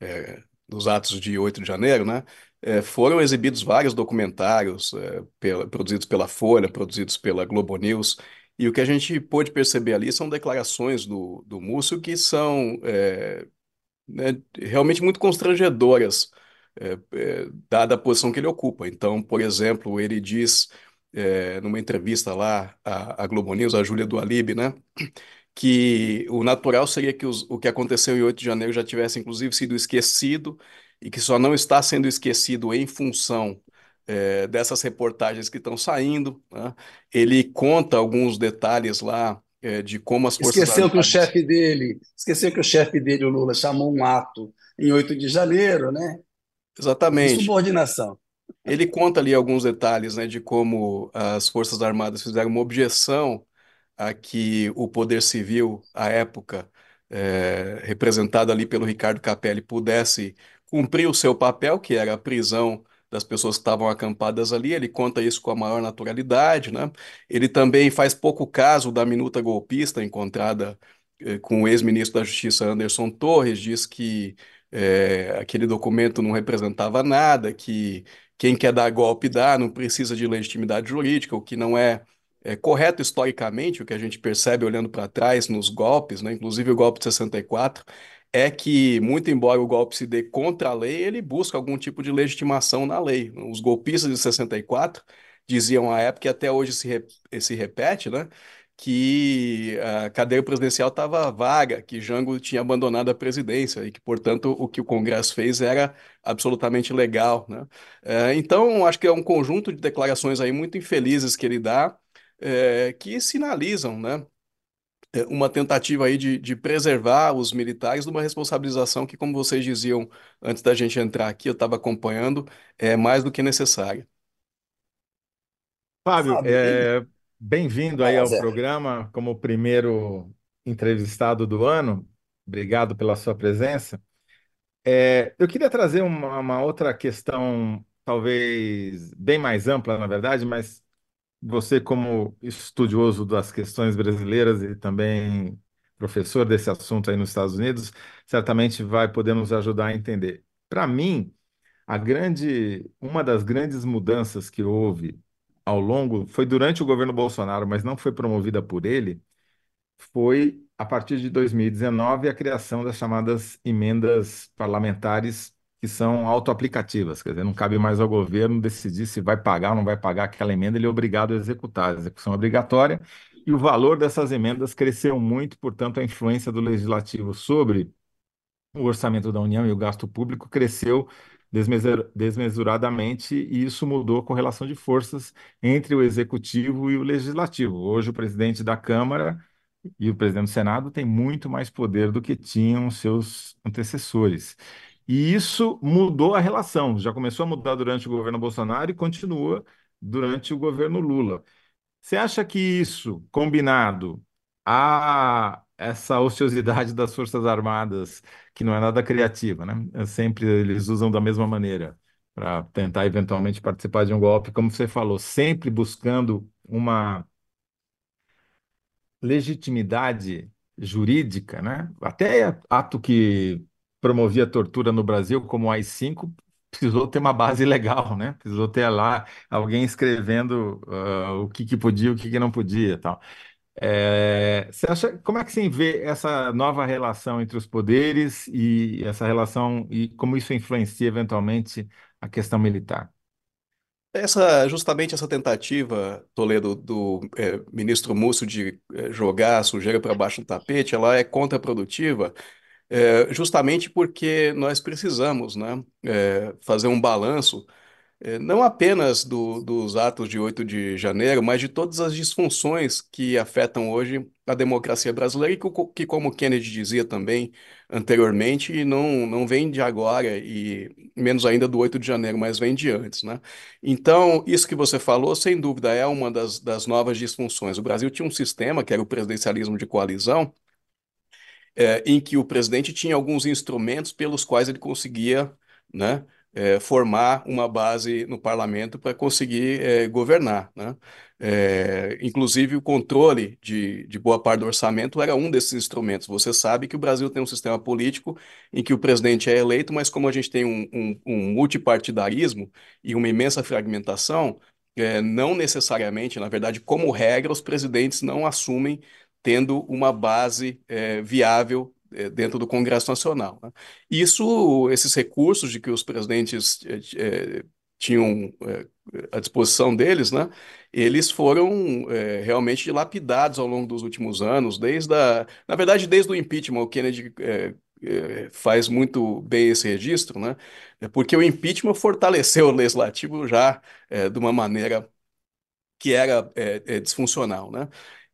é, dos atos de 8 de janeiro, né? é, foram exibidos vários documentários é, pela- produzidos pela Folha, produzidos pela Globo News, e o que a gente pôde perceber ali são declarações do, do Múcio que são é, né, realmente muito constrangedoras, é, é, dada a posição que ele ocupa. Então, por exemplo, ele diz, é, numa entrevista lá à, à Globo News, a Júlia do Alibe, né, que o natural seria que os- o que aconteceu em 8 de janeiro já tivesse, inclusive, sido esquecido e que só não está sendo esquecido em função, é, dessas reportagens que estão saindo, né? Ele conta alguns detalhes lá, é, de como as Forças Esqueceu que o Armadas. chefe dele, esqueceu que o chefe dele, o Lula, chamou um ato em 8 de janeiro, né? Exatamente. Insubordinação. Ele conta ali alguns detalhes, né, de como as Forças Armadas fizeram uma objeção a que o poder civil, à época, eh, representado ali pelo Ricardo Capelli, pudesse cumprir o seu papel, que era a prisão das pessoas que estavam acampadas ali. Ele conta isso com a maior naturalidade, né? Ele também faz pouco caso da minuta golpista encontrada eh, com o ex-ministro da Justiça Anderson Torres, diz que eh, aquele documento não representava nada, que quem quer dar golpe dá, não precisa de legitimidade jurídica, o que não é, é correto historicamente, o que a gente percebe olhando para trás nos golpes, né? Inclusive o golpe de 64 é que, muito embora o golpe se dê contra a lei, ele busca algum tipo de legitimação na lei. Os golpistas de 64 diziam à época, e até hoje se, re, se repete, né, que a cadeia presidencial estava vaga, que Jango tinha abandonado a presidência e que, portanto, o que o Congresso fez era absolutamente legal. Né? É, então, acho que é um conjunto de declarações aí muito infelizes que ele dá, é, que sinalizam, né? É, uma tentativa aí de, de preservar os militares de uma responsabilização que, como vocês diziam antes da gente entrar aqui, eu estava acompanhando, é mais do que necessária. Fábio, é, bem-vindo aí ao programa como primeiro entrevistado do ano. Obrigado pela sua presença. É, eu queria trazer uma, uma outra questão, talvez bem mais ampla, na verdade, mas você, como estudioso das questões brasileiras e também professor desse assunto aí nos Estados Unidos, certamente vai poder nos ajudar a entender. Para mim, a grande, uma das grandes mudanças que houve ao longo, foi durante o governo Bolsonaro, mas não foi promovida por ele, foi a partir de 2019 a criação das chamadas emendas parlamentares que são autoaplicativas, quer dizer, não cabe mais ao governo decidir se vai pagar ou não vai pagar aquela emenda, ele é obrigado a executar, a execução é obrigatória, e o valor dessas emendas cresceu muito, portanto, a influência do legislativo sobre o orçamento da União e o gasto público cresceu desmesuradamente, e isso mudou a correlação de forças entre o executivo e o legislativo. Hoje, o presidente da Câmara e o presidente do Senado têm muito mais poder do que tinham seus antecessores. E isso mudou a relação. Já começou a mudar durante o governo Bolsonaro e continua durante o governo Lula. Você acha que isso, combinado a essa ociosidade das Forças Armadas, que não é nada criativa, né? É sempre eles usam da mesma maneira para tentar eventualmente participar de um golpe, como você falou, sempre buscando uma legitimidade jurídica, né? Até ato que promovia tortura no Brasil, como o AI-5, precisou ter uma base legal, né? Precisou ter lá alguém escrevendo uh, o que, que podia, o que, que não podia, tal. É, você acha, como é que você vê essa nova relação entre os poderes e essa relação e como isso influencia eventualmente a questão militar? Essa, justamente essa tentativa, Toledo, do é, ministro Múcio de é, jogar a sujeira para baixo do tapete, ela é contraprodutiva, é, justamente porque nós precisamos, né, é, fazer um balanço é, não apenas do- dos atos de 8 de janeiro, mas de todas as disfunções que afetam hoje a democracia brasileira e que, que, como Kennedy dizia também anteriormente, não, não vem de agora e menos ainda do 8 de janeiro, mas vem de antes, né? Então, isso que você falou, sem dúvida, é uma das, das novas disfunções. O Brasil tinha um sistema, que era o presidencialismo de coalizão, é, em que o presidente tinha alguns instrumentos pelos quais ele conseguia, né, é, formar uma base no parlamento para conseguir é, governar. Né? É, inclusive, o controle de, de boa parte do orçamento era um desses instrumentos. Você sabe que o Brasil tem um sistema político em que o presidente é eleito, mas como a gente tem um, um, um multipartidarismo e uma imensa fragmentação, é, não necessariamente, na verdade, como regra, os presidentes não assumem tendo uma base é, viável é, dentro do Congresso Nacional. Né? Isso, esses recursos de que os presidentes é, tinham é, à disposição deles, né, eles foram é, realmente lapidados ao longo dos últimos anos, desde a, na verdade, desde o impeachment, o Kennedy é, faz muito bem esse registro, né, porque o impeachment fortaleceu o legislativo já de uma maneira que era disfuncional, né?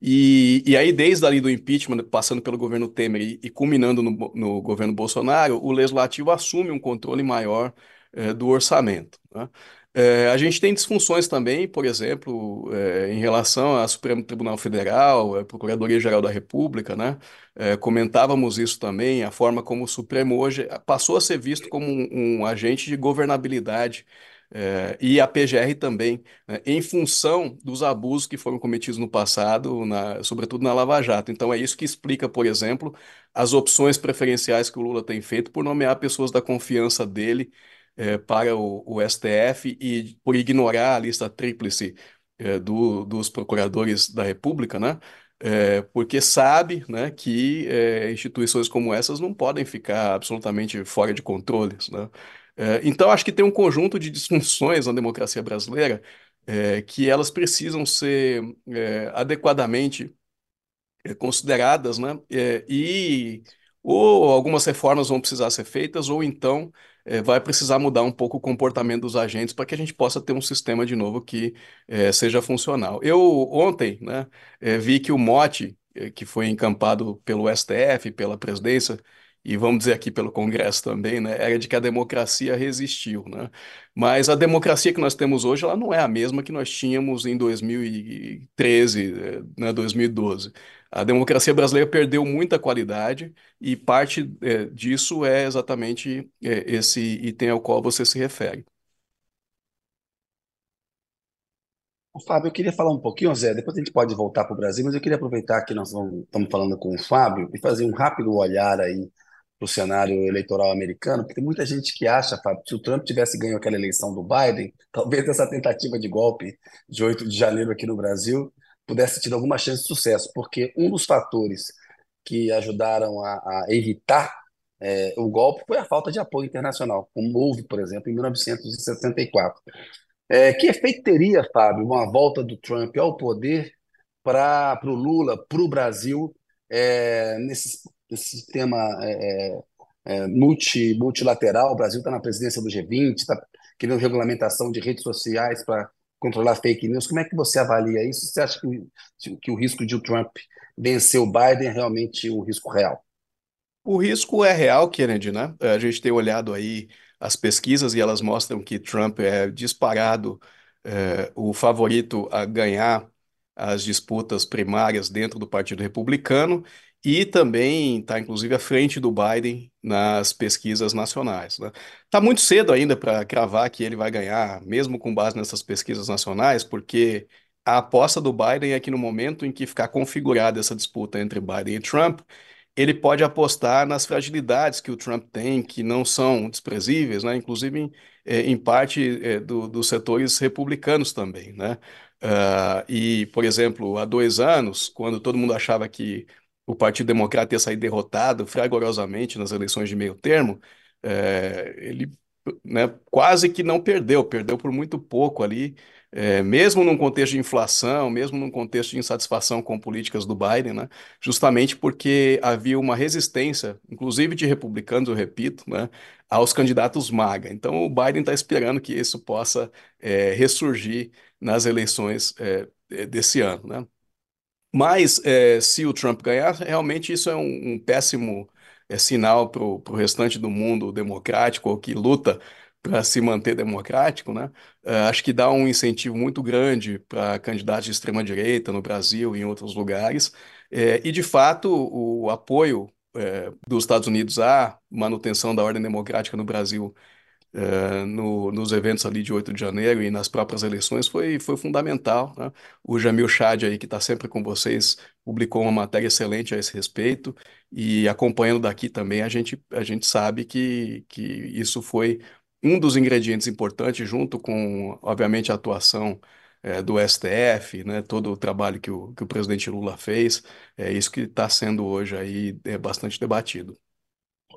E, e aí, desde ali do impeachment, passando pelo governo Temer e, e culminando no, no, governo Bolsonaro, o legislativo assume um controle maior eh, do orçamento. Né? É, a gente tem disfunções também, por exemplo, é, em relação ao Supremo Tribunal Federal, a Procuradoria-Geral da República, né? Comentávamos isso também, a forma como o Supremo hoje passou a ser visto como um, um agente de governabilidade, é, e a PGR também, né? em função dos abusos que foram cometidos no passado, na- sobretudo na Lava Jato. Então é isso que explica, por exemplo, as opções preferenciais que o Lula tem feito por nomear pessoas da confiança dele eh, para o, o STF e por ignorar a lista tríplice eh, do- dos procuradores da República, né? Eh, porque sabe, né, que eh, instituições como essas não podem ficar absolutamente fora de controles, né? Eh, então, acho que tem um conjunto de disfunções na democracia brasileira eh, que elas precisam ser eh, adequadamente eh, consideradas, né? E ou algumas reformas vão precisar ser feitas, ou então eh, vai precisar mudar um pouco o comportamento dos agentes para que a gente possa ter um sistema de novo que eh, seja funcional. Eu ontem, né, eh, vi que o mote que foi encampado pelo STF, pela presidência e vamos dizer aqui pelo Congresso também, né, era de que a democracia resistiu, né? Mas a democracia que nós temos hoje, ela não é a mesma que nós tínhamos em 2013, eh, né, 2012. A democracia brasileira perdeu muita qualidade e parte, eh, disso é exatamente, eh, esse item ao qual você se refere. Ô, Fábio, eu queria falar um pouquinho, Zé, depois a gente pode voltar para o Brasil, mas eu queria aproveitar que nós vamos- estamos falando com o Fábio e fazer um rápido olhar aí para o cenário eleitoral americano, porque tem muita gente que acha, Fábio, que se o Trump tivesse ganho aquela eleição do Biden, talvez essa tentativa de golpe de 8 de janeiro aqui no Brasil pudesse ter alguma chance de sucesso, porque um dos fatores que ajudaram a, a evitar eh, o golpe foi a falta de apoio internacional, como houve, por exemplo, em 1964. É, que efeito teria, Fábio, uma volta do Trump ao poder para o Lula, para o Brasil, é, nesse, nesse sistema é, é, é, multi, multilateral? O Brasil está na presidência do G20, está querendo regulamentação de redes sociais para controlar fake news. Como é que você avalia isso? Você acha que, que o risco de o Trump vencer o Biden é realmente um risco real? O risco é real, Kennedy, né? A gente tem olhado aí as pesquisas e elas mostram que Trump é disparado, é, o favorito a ganhar as disputas primárias dentro do Partido Republicano e também está, inclusive, à frente do Biden nas pesquisas nacionais, né? Tá muito cedo ainda para cravar que ele vai ganhar, mesmo com base nessas pesquisas nacionais, porque a aposta do Biden é que no momento em que ficar configurada essa disputa entre Biden e Trump, ele pode apostar nas fragilidades que o Trump tem, que não são desprezíveis, né? Inclusive em, eh, em parte eh, do- dos setores republicanos também, né? Ah, e, por exemplo, há dois anos, quando todo mundo achava que o Partido Democrata ia sair derrotado fragorosamente nas eleições de meio termo, eh, ele, né, quase que não perdeu, perdeu por muito pouco ali, eh, mesmo num contexto de inflação, mesmo num contexto de insatisfação com políticas do Biden, né? justamente porque havia uma resistência, inclusive de republicanos, eu repito, né, aos candidatos MAGA. Então, o Biden está esperando que isso possa eh, ressurgir nas eleições eh, desse ano, né? Mas eh, se o Trump ganhar, realmente isso é um, um péssimo eh, sinal para o restante do mundo democrático, ou que luta para se manter democrático, né? Eh, acho que dá um incentivo muito grande para candidatos de extrema-direita no Brasil e em outros lugares. Eh, e, de fato, o apoio eh, dos Estados Unidos à manutenção da ordem democrática no Brasil eh, no- nos eventos ali de 8 de janeiro e nas próprias eleições foi, foi fundamental, né? O Jamil Chad aí, que está sempre com vocês, publicou uma matéria excelente a esse respeito e acompanhando daqui também, a gente, a gente sabe que, que isso foi um dos ingredientes importantes, junto com, obviamente, a atuação eh, do STF, né? Todo o trabalho que o, que o presidente Lula fez, é isso que está sendo hoje aí é bastante debatido.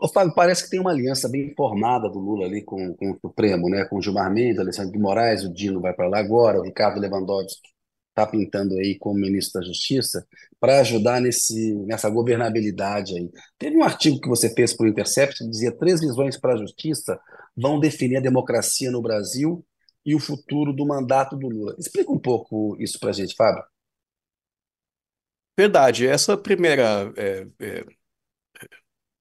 Ô, Fábio, parece que tem uma aliança bem formada do Lula ali com, com o Supremo, né? Com o Gilmar Mendes, Alexandre de Moraes, o Dino vai para lá agora, o Ricardo Lewandowski está pintando aí como ministro da Justiça para ajudar nesse, nessa governabilidade aí. Teve um artigo que você fez para o Intercept que dizia três visões para a justiça vão definir a democracia no Brasil e o futuro do mandato do Lula. Explica um pouco isso para a gente, Fábio. Verdade, essa primeira é, é,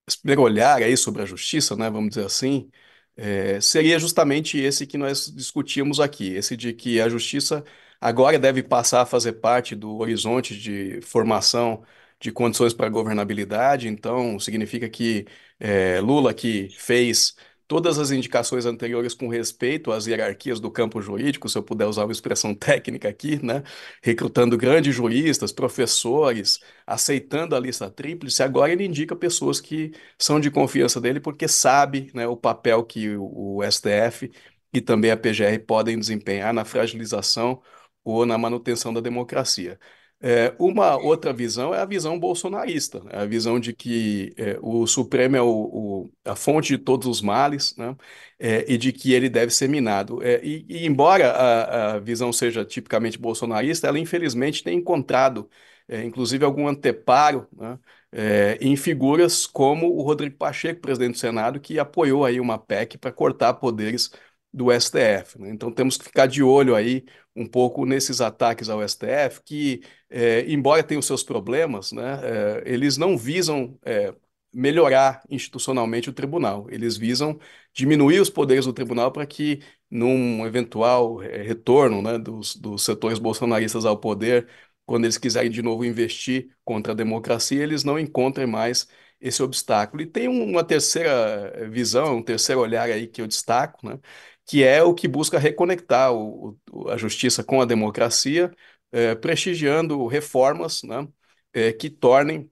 esse primeiro olhar aí sobre a justiça, né, vamos dizer assim, é, seria justamente esse que nós discutimos aqui, esse de que a justiça agora deve passar a fazer parte do horizonte de formação de condições para governabilidade. Então, significa que é, Lula, que fez todas as indicações anteriores com respeito às hierarquias do campo jurídico, se eu puder usar uma expressão técnica aqui, né? Recrutando grandes juristas, professores, aceitando a lista tríplice, agora ele indica pessoas que são de confiança dele porque sabe, né, o papel que o, o STF e também a PGR podem desempenhar na fragilização ou na manutenção da democracia. É, uma outra visão é a visão bolsonarista, né? a visão de que é, o Supremo é o, o, a fonte de todos os males, né? É, e de que ele deve ser minado. É, e, e, embora a, a, visão seja tipicamente bolsonarista, ela infelizmente tem encontrado, é, inclusive, algum anteparo né? É, em figuras como o Rodrigo Pacheco, presidente do Senado, que apoiou aí uma PEC para cortar poderes do STF. Né? Então temos que ficar de olho aí um pouco nesses ataques ao STF, que, é, embora tenham seus problemas, né, é, eles não visam é, melhorar institucionalmente o tribunal, eles visam diminuir os poderes do tribunal para que, num eventual é, retorno né, dos, dos setores bolsonaristas ao poder, quando eles quiserem de novo investir contra a democracia, eles não encontrem mais esse obstáculo. E tem uma terceira visão, um terceiro olhar aí que eu destaco, né? Que é o que busca reconectar o, o, a justiça com a democracia, é, prestigiando reformas né, é, que tornem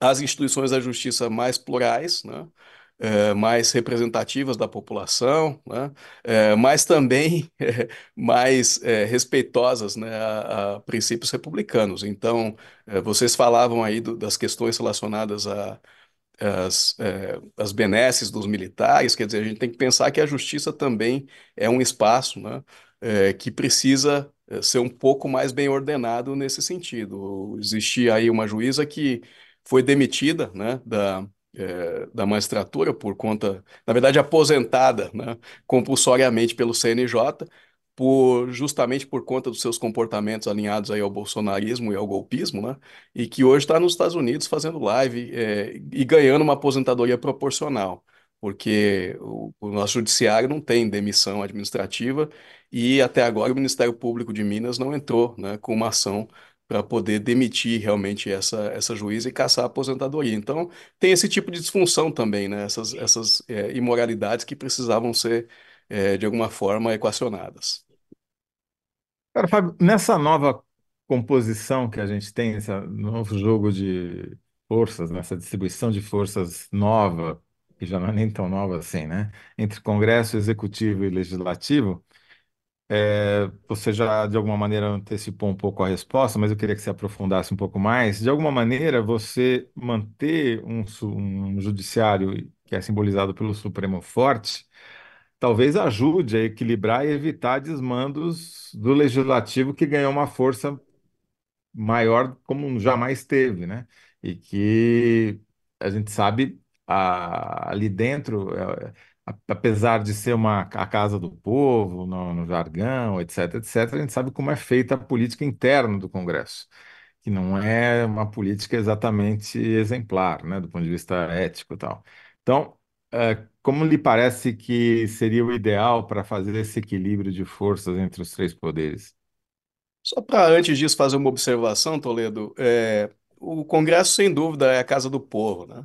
as instituições da justiça mais plurais, né, é, mais representativas da população, né, é, mas também é, mais é, respeitosas né, a, a, princípios republicanos. Então, vocês falavam aí do, das questões relacionadas a as, é, as benesses dos militares, quer dizer, a gente tem que pensar que a justiça também é um espaço né, é, que precisa é, ser um pouco mais bem ordenado nesse sentido. Existia aí uma juíza que foi demitida né, da, é, da magistratura por conta, na verdade, aposentada né, compulsoriamente pelo CNJ, por justamente por conta dos seus comportamentos alinhados aí ao bolsonarismo e ao golpismo, né? E que hoje está nos Estados Unidos fazendo live é, e ganhando uma aposentadoria proporcional, porque o, o, nosso judiciário não tem demissão administrativa e até agora o Ministério Público de Minas não entrou, né, com uma ação para poder demitir realmente essa, essa juíza e caçar a aposentadoria. Então, tem esse tipo de disfunção também, né? Essas, essas é, imoralidades que precisavam ser, é, de alguma forma, equacionadas. Cara, Fábio, nessa nova composição que a gente tem, esse novo jogo de forças, nessa distribuição de forças nova, que já não é nem tão nova assim, né? Entre Congresso, Executivo e Legislativo, é, você já de alguma maneira antecipou um pouco a resposta, mas eu queria que você aprofundasse um pouco mais. De alguma maneira, você manter um, um judiciário que é simbolizado pelo Supremo forte talvez ajude a equilibrar e evitar desmandos do legislativo que ganhou uma força maior como jamais teve, né? E que a gente sabe a, ali dentro, é, apesar de ser uma a casa do povo, no, no jargão, etc, etc, a gente sabe como é feita a política interna do Congresso, que não é uma política exatamente exemplar, né, do ponto de vista ético e tal. Então, é, como lhe parece que seria o ideal para fazer esse equilíbrio de forças entre os três poderes? Só para antes disso fazer uma observação, Toledo, é, o Congresso sem dúvida é a casa do povo, né?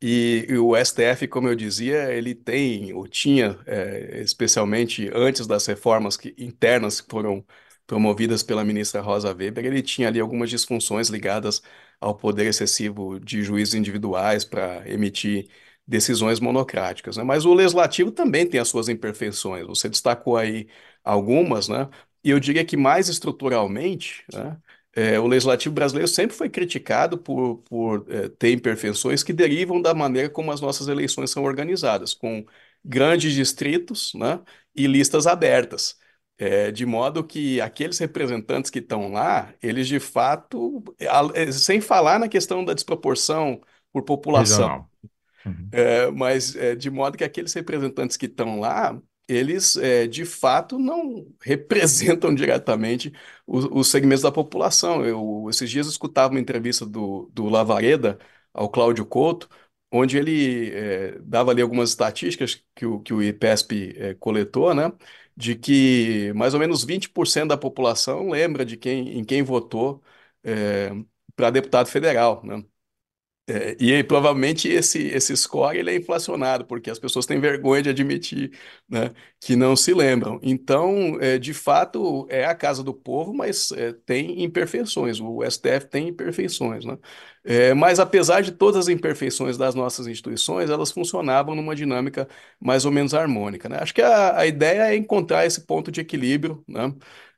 E, e o STF, como eu dizia, ele tem, ou tinha, é, especialmente antes das reformas que, internas que foram promovidas pela ministra Rosa Weber, ele tinha ali algumas disfunções ligadas ao poder excessivo de juízes individuais para emitir decisões monocráticas, né? Mas o legislativo também tem as suas imperfeições. Você destacou aí algumas, né? E eu diria que mais estruturalmente, né? É, o legislativo brasileiro sempre foi criticado por, por é, ter imperfeições que derivam da maneira como as nossas eleições são organizadas, com grandes distritos, né? E listas abertas. É, de modo que aqueles representantes que estão lá, eles de fato, é, sem falar na questão da desproporção por população. Uhum. É, mas é, de modo que aqueles representantes que estão lá, eles é, de fato não representam diretamente os, os, segmentos da população. Eu, esses dias eu escutava uma entrevista do, do Lavareda ao Cláudio Couto, onde ele é, dava ali algumas estatísticas que o, que o IPESP é, coletou, né? De que mais ou menos 20% da população lembra de quem, em quem votou para deputado federal, né? É, e aí, provavelmente esse, esse score ele é inflacionado, porque as pessoas têm vergonha de admitir, né, que não se lembram. Então, é, de fato, é a casa do povo, mas é, tem imperfeições. O STF tem imperfeições. Né? É, mas, apesar de todas as imperfeições das nossas instituições, elas funcionavam numa dinâmica mais ou menos harmônica. Né? Acho que a, a ideia é encontrar esse ponto de equilíbrio. Né?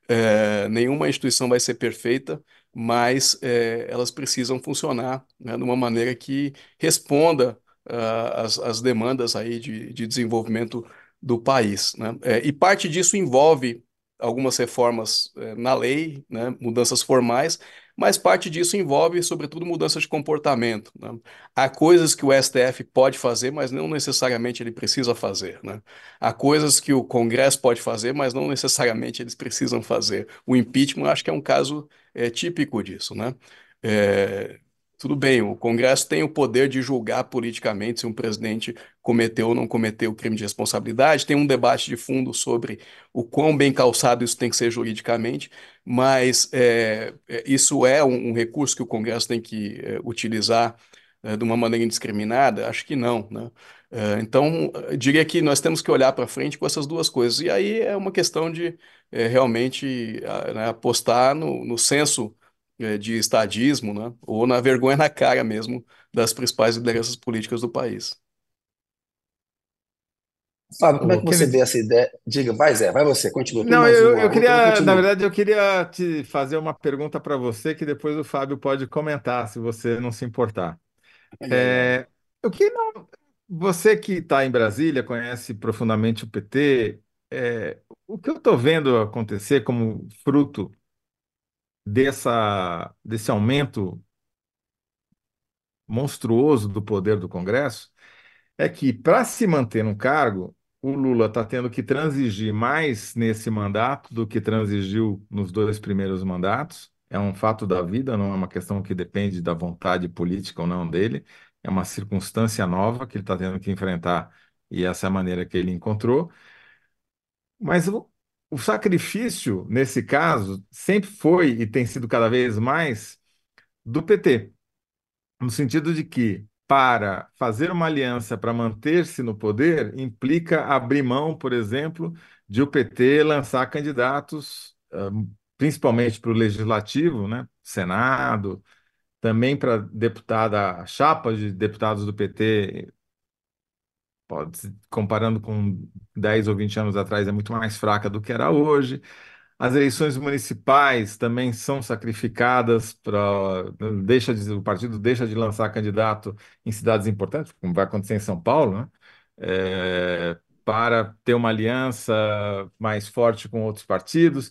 É, nenhuma instituição vai ser perfeita mas é, elas precisam funcionar né, de uma maneira que responda às, às, demandas aí de, de desenvolvimento do país. Né? É, e parte disso envolve algumas reformas é, na lei, né, mudanças formais, mas parte disso envolve, sobretudo, mudança de comportamento. Né? Há coisas que o STF pode fazer, mas não necessariamente ele precisa fazer. Né? Há coisas que o Congresso pode fazer, mas não necessariamente eles precisam fazer. O impeachment, acho que é um caso é, típico disso. Né? É, tudo bem, o Congresso tem o poder de julgar politicamente se um presidente cometeu ou não cometeu crime de responsabilidade, tem um debate de fundo sobre o quão bem calçado isso tem que ser juridicamente, mas é, é isso é um, um, recurso que o Congresso tem que é, utilizar é, de uma maneira indiscriminada? Acho que não, né? É, então, diria que nós temos que olhar para frente com essas duas coisas, e aí é uma questão de é, realmente né, apostar no, no senso de estadismo, né? Ou na vergonha na cara mesmo das principais lideranças políticas do país. Fábio, como é que você vê essa ideia? Diga, vai Zé, vai você, continua. Não, eu, eu queria, na verdade, eu queria te fazer uma pergunta para você que depois o Fábio pode comentar, se você não se importar. É, eu queria, você que está em Brasília, conhece profundamente o PT, é, o que eu estou vendo acontecer como fruto dessa, desse aumento monstruoso do poder do Congresso é que, para se manter no cargo, o Lula está tendo que transigir mais nesse mandato do que transigiu nos dois primeiros mandatos. É um fato da vida, não é uma questão que depende da vontade política ou não dele. É uma circunstância nova que ele está tendo que enfrentar e essa é a maneira que ele encontrou. Mas o, o sacrifício, nesse caso, sempre foi e tem sido cada vez mais do PT, no sentido de que, para fazer uma aliança para manter-se no poder, implica abrir mão, por exemplo, de o PT lançar candidatos, principalmente para o legislativo, né? Senado, também para deputada, a chapa de deputados do PT pode, comparando com 10 ou 20 anos atrás, é muito mais fraca do que era hoje. As eleições municipais também são sacrificadas para deixa de, o partido deixa de lançar candidato em cidades importantes, como vai acontecer em São Paulo, né? É, para ter uma aliança mais forte com outros partidos.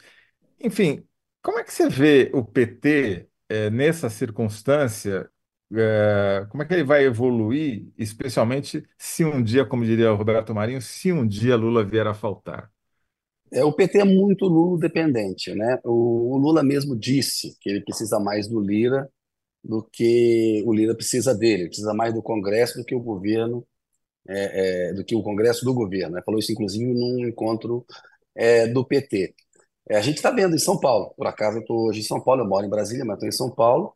Enfim, como é que você vê o PT é, nessa circunstância é, como é que ele vai evoluir, especialmente se um dia, como diria o Roberto Marinho, se um dia Lula vier a faltar? É, o PT é muito Lula dependente, né? O, o Lula mesmo disse que ele precisa mais do Lira do que o Lira precisa dele, ele precisa mais do Congresso do que o governo, é, é, do que o Congresso do governo. Né? Falou isso, inclusive, num encontro é, do PT. É, a gente está vendo em São Paulo, por acaso eu estou hoje em São Paulo, eu moro em Brasília, mas estou em São Paulo,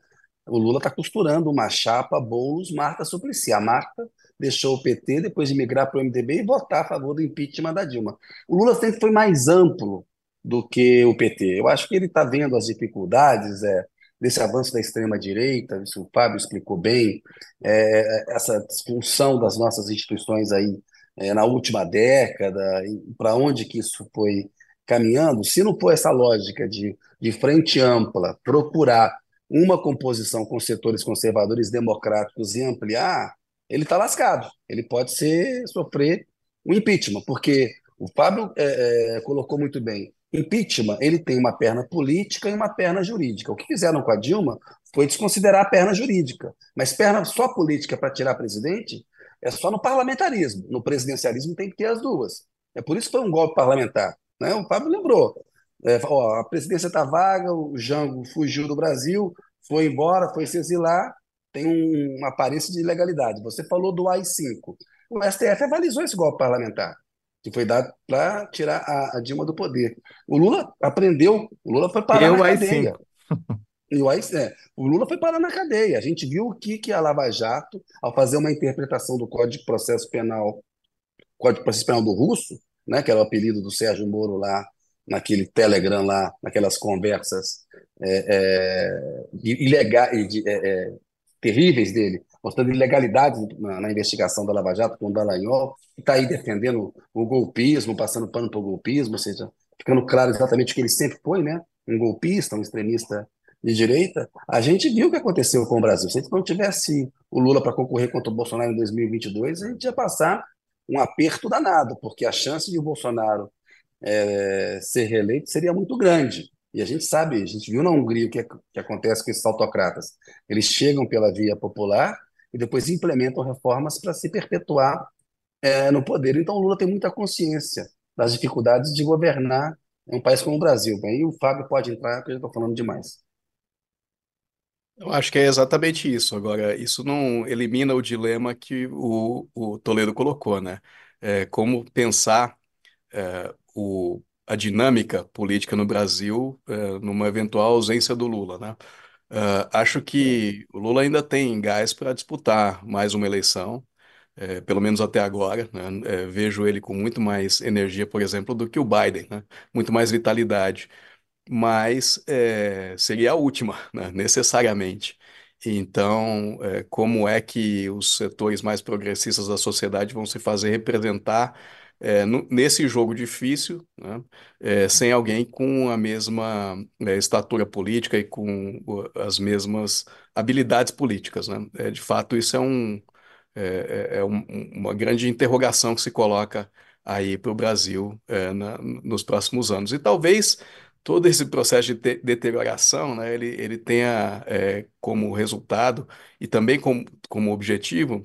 o Lula está costurando uma chapa Boulos-Marta Suplicy. A Marta deixou o PT depois de migrar para o MDB e votar a favor do impeachment da Dilma. O Lula sempre foi mais amplo do que o PT. Eu acho que ele está vendo as dificuldades é, desse avanço da extrema-direita, isso o Fábio explicou bem, é, essa disfunção das nossas instituições aí é, na última década, para onde que isso foi caminhando. Se não for essa lógica de, de frente ampla, procurar uma composição com setores conservadores democráticos e ampliar, ele está lascado. Ele pode ser sofrer um impeachment, porque o Fábio é, é, colocou muito bem. Impeachment, ele tem uma perna política e uma perna jurídica. O que fizeram com a Dilma foi desconsiderar a perna jurídica. Mas perna só política para tirar presidente é só no parlamentarismo. No presidencialismo tem que ter as duas. É por isso que foi um golpe parlamentar. Né? O Fábio lembrou. É, ó, a presidência está vaga, o Jango fugiu do Brasil, foi embora, foi se exilar, tem um, uma aparência de ilegalidade. Você falou do AI-5. O STF avalizou esse golpe parlamentar, que foi dado para tirar a, a, Dilma do poder. O Lula aprendeu, o Lula foi parar Eu na cadeia. E o, é, o Lula foi parar na cadeia. A gente viu o que, que a Lava Jato, ao fazer uma interpretação do Código de Processo Penal, Código de Processo Penal do Russo, né, que era o apelido do Sérgio Moro lá, naquele Telegram lá, naquelas conversas é, é, ilegais, é, é, terríveis dele, mostrando ilegalidades na, na, investigação da Lava Jato com o Dallagnol, que está aí defendendo o golpismo, passando pano para o golpismo, ou seja, ficando claro exatamente o que ele sempre foi, né? um golpista, um extremista de direita, a gente viu o que aconteceu com o Brasil. Se não tivesse o Lula para concorrer contra o Bolsonaro em 2022, a gente ia passar um aperto danado, porque a chance de o Bolsonaro é, ser reeleito seria muito grande. E a gente sabe, a gente viu na Hungria o que, que acontece com esses autocratas. Eles chegam pela via popular e depois implementam reformas para se perpetuar é, no poder. Então, o Lula tem muita consciência das dificuldades de governar um país como o Brasil. Aí o Fábio pode entrar, porque eu estou falando demais. Eu acho que é exatamente isso. Agora, isso não elimina o dilema que o, o Toledo colocou, né? É, como pensar é, o, a dinâmica política no Brasil uh, numa eventual ausência do Lula, né? Uh, acho que o Lula ainda tem gás para disputar mais uma eleição, é, pelo menos até agora. Né? É, vejo ele com muito mais energia, por exemplo, do que o Biden, né? muito mais vitalidade. Mas é, seria a última, né? necessariamente. Então, é, como é que os setores mais progressistas da sociedade vão se fazer representar é, no, nesse jogo difícil, né, é, sem alguém com a mesma é, estatura política e com as mesmas habilidades políticas. Né? É, de fato, isso é, um, é, é, é um, uma grande interrogação que se coloca aí para o Brasil na, nos próximos anos. E talvez todo esse processo de deterioração, né, ele, ele tenha como resultado e também como, como objetivo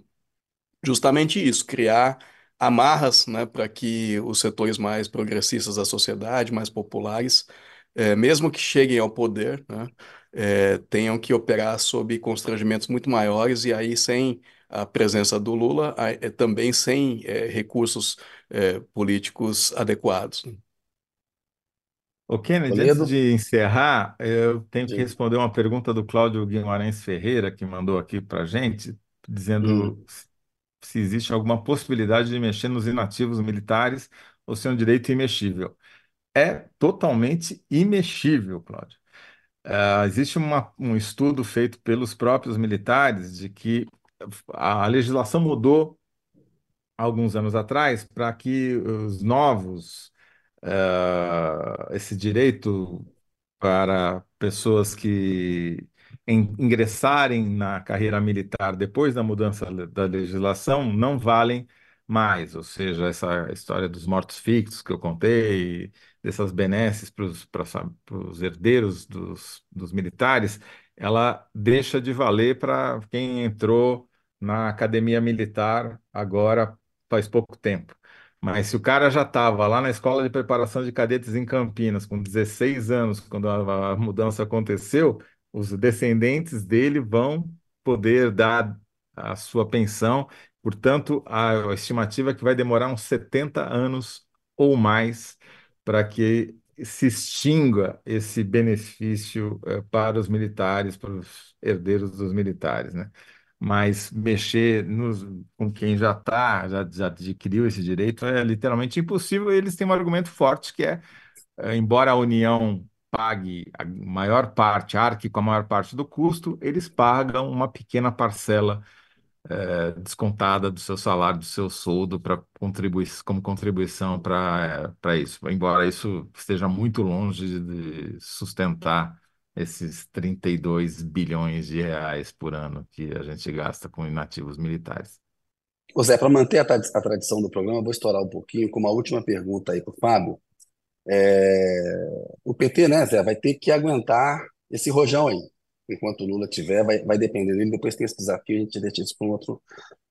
justamente isso, criar amarras né, para que os setores mais progressistas da sociedade, mais populares, é, mesmo que cheguem ao poder, né, é, tenham que operar sob constrangimentos muito maiores e aí sem a presença do Lula, é, também sem é, recursos é, políticos adequados. O Kennedy, Toledo. antes de encerrar, eu tenho Sim. que responder uma pergunta do Cláudio Guimarães Ferreira, que mandou aqui para a gente, dizendo hum se existe alguma possibilidade de mexer nos inativos militares ou se é um direito imexível. É totalmente imexível, Cláudio. Uh, existe uma, um estudo feito pelos próprios militares de que a legislação mudou alguns anos atrás para que os novos, uh, esse direito para pessoas que em ingressarem na carreira militar depois da mudança da legislação não valem mais, ou seja, essa história dos mortos fictos que eu contei, dessas benesses para os herdeiros dos, dos militares, ela deixa de valer para quem entrou na academia militar agora faz pouco tempo. Mas se o cara já estava lá na escola de preparação de cadetes em Campinas, com 16 anos, quando a, a mudança aconteceu, os descendentes dele vão poder dar a sua pensão. Portanto, a estimativa é que vai demorar uns 70 anos ou mais para que se extinga esse benefício eh, para os militares, para os herdeiros dos militares, né? Mas mexer nos, com quem já está, já, já adquiriu esse direito, é literalmente impossível. Eles têm um argumento forte que é, eh, embora a União pague a maior parte, arque com a maior parte do custo, eles pagam uma pequena parcela é, descontada do seu salário, do seu soldo, para contribui como contribuição para isso. Embora isso esteja muito longe de sustentar esses 32 bilhões de reais por ano que a gente gasta com inativos militares. Ô Zé, para manter a, tradição do programa, vou estourar um pouquinho com uma última pergunta aí para o Fábio. É, o PT, né, Zé, vai ter que aguentar esse rojão aí. Enquanto o Lula tiver, vai, vai depender dele. Depois tem esse desafio, a gente deixa isso para um outro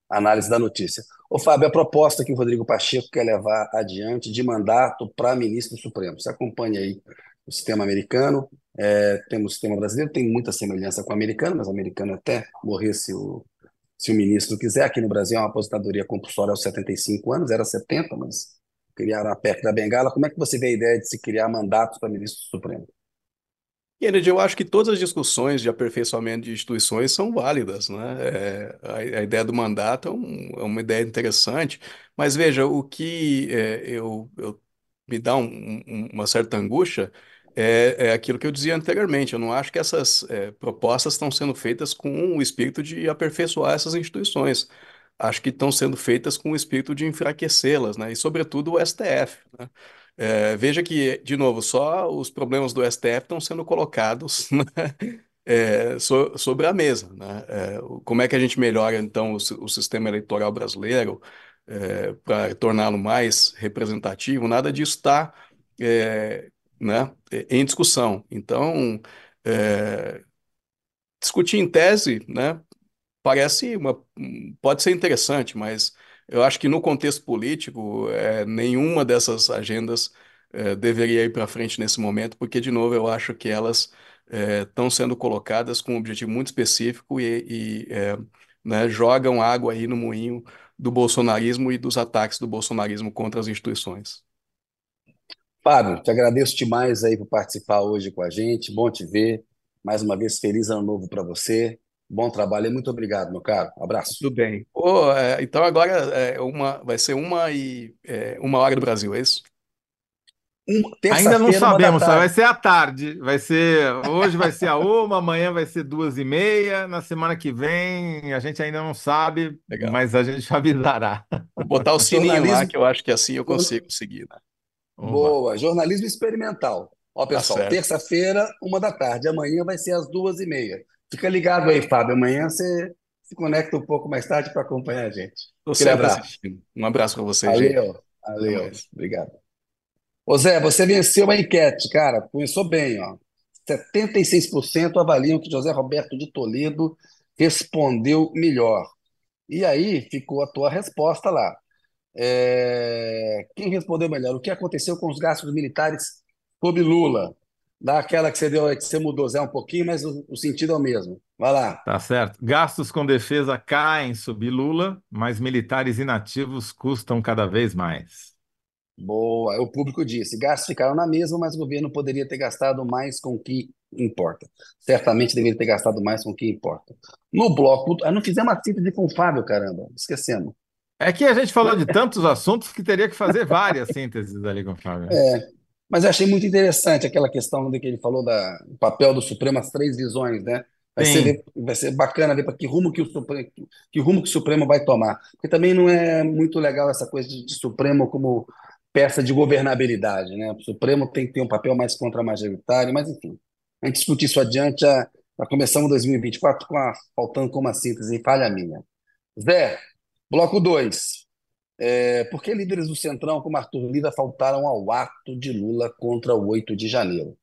análise da notícia. Ô, Fábio, a proposta que o Rodrigo Pacheco quer levar adiante de mandato para ministro supremo. Você acompanha aí o sistema americano, É, temos o sistema brasileiro, tem muita semelhança com o americano, mas o americano até morrer se o, se o ministro quiser. Aqui no Brasil é uma aposentadoria compulsória aos 75 anos, era 70, mas criaram a PEC da Bengala. Como é que você vê a ideia de se criar mandatos para ministro supremo? Kennedy, eu acho que todas as discussões de aperfeiçoamento de instituições são válidas, né? É, a, a, ideia do mandato é, um, é, uma ideia interessante, mas veja, o que é, eu, eu, me dá um, um, uma certa angústia é, é, aquilo que eu dizia anteriormente. Eu não acho que essas é, propostas estão sendo feitas com o espírito de aperfeiçoar essas instituições. Acho que estão sendo feitas com o espírito de enfraquecê-las, né? E, sobretudo, o STF, né? É, veja que, de novo, só os problemas do STF estão sendo colocados né, é, so, sobre a mesa. Né? É, como é que a gente melhora, então, o, o sistema eleitoral brasileiro para torná-lo mais representativo? Nada disso está né, em discussão. Então, discutir em tese né, parece uma, pode ser interessante, mas eu acho que no contexto político, é, nenhuma dessas agendas é, deveria ir para frente nesse momento, porque, de novo, eu acho que elas estão é, sendo colocadas com um objetivo muito específico e, e né, jogam água aí no moinho do bolsonarismo e dos ataques do bolsonarismo contra as instituições. Fábio, te agradeço demais aí por participar hoje com a gente. Bom te ver. Mais uma vez, feliz ano novo para você. Bom trabalho e muito obrigado, meu caro. Abraço. Tudo bem. Oh, é, então agora é uma, vai ser uma e é, uma hora do Brasil, é isso? Um, Ainda não sabemos, vai ser à tarde. Vai ser hoje vai ser a uma, amanhã vai ser duas e meia. Na semana que vem a gente ainda não sabe, Legal. mas a gente avisará. Vou botar o sininho lá que eu acho que assim eu consigo seguir. Né? Boa, jornalismo experimental. Ó, tá pessoal, tá terça-feira, uma da tarde. Amanhã vai ser às duas e meia. Fica ligado aí, Fábio. Amanhã você se conecta um pouco mais tarde para acompanhar a gente. Sempre abraço. Um abraço para vocês, valeu, gente. Valeu, obrigado. Ô Zé, você venceu a enquete, cara. Começou bem, ó. 76% avaliam que José Roberto de Toledo respondeu melhor. E aí ficou a tua resposta lá. É... Quem respondeu melhor? O que aconteceu com os gastos militares sob Lula? Dá aquela que você deu, que você mudou Zé um pouquinho, mas o, o, sentido é o mesmo. Vai lá. Tá certo. Gastos com defesa caem sob Lula, mas militares inativos custam cada vez mais. Boa. O público disse: gastos ficaram na mesma, mas o governo poderia ter gastado mais com o que importa. Certamente deveria ter gastado mais com o que importa. No bloco, ah, não fizemos uma síntese com o Fábio, caramba, esquecemos. É que a gente falou de tantos assuntos que teria que fazer várias sínteses ali com o Fábio. É. Mas eu achei muito interessante aquela questão de que ele falou do papel do Supremo, as três visões, né? Vai ser, vai ser bacana ver para que rumo que o Supremo, que rumo que o Supremo vai tomar. Porque também não é muito legal essa coisa de, de Supremo como peça de governabilidade, né? O Supremo tem que ter um papel mais contra-majoritário, mas enfim. A gente discute isso adiante, já, já começamos 2024 com a, faltando com uma síntese, falha minha. Zé, bloco 2. É, por que líderes do Centrão, como Arthur Lira, faltaram ao ato de Lula contra o 8 de janeiro?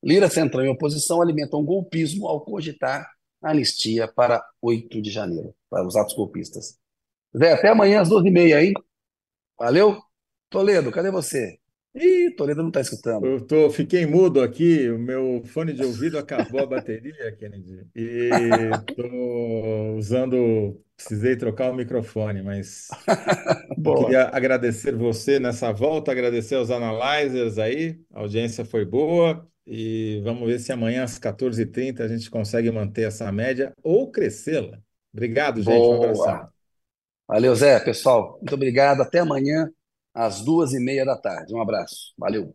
Lira, Centrão e oposição alimentam golpismo ao cogitar anistia para 8 de janeiro, para os atos golpistas. Zé, até amanhã às 12h30, hein? Valeu? Toledo, cadê você? Ih, Toledo não está escutando. Eu tô, fiquei mudo aqui, o meu fone de ouvido acabou a bateria, Kennedy, e estou usando, precisei trocar o microfone, mas queria agradecer você nessa volta, agradecer aos analyzers aí, a audiência foi boa, e vamos ver se amanhã às 14h30 a gente consegue manter essa média ou crescê-la. Obrigado, gente, boa. um abração. Valeu, Zé, pessoal, muito obrigado, até amanhã às duas e meia da tarde. Um abraço. Valeu.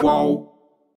Qual?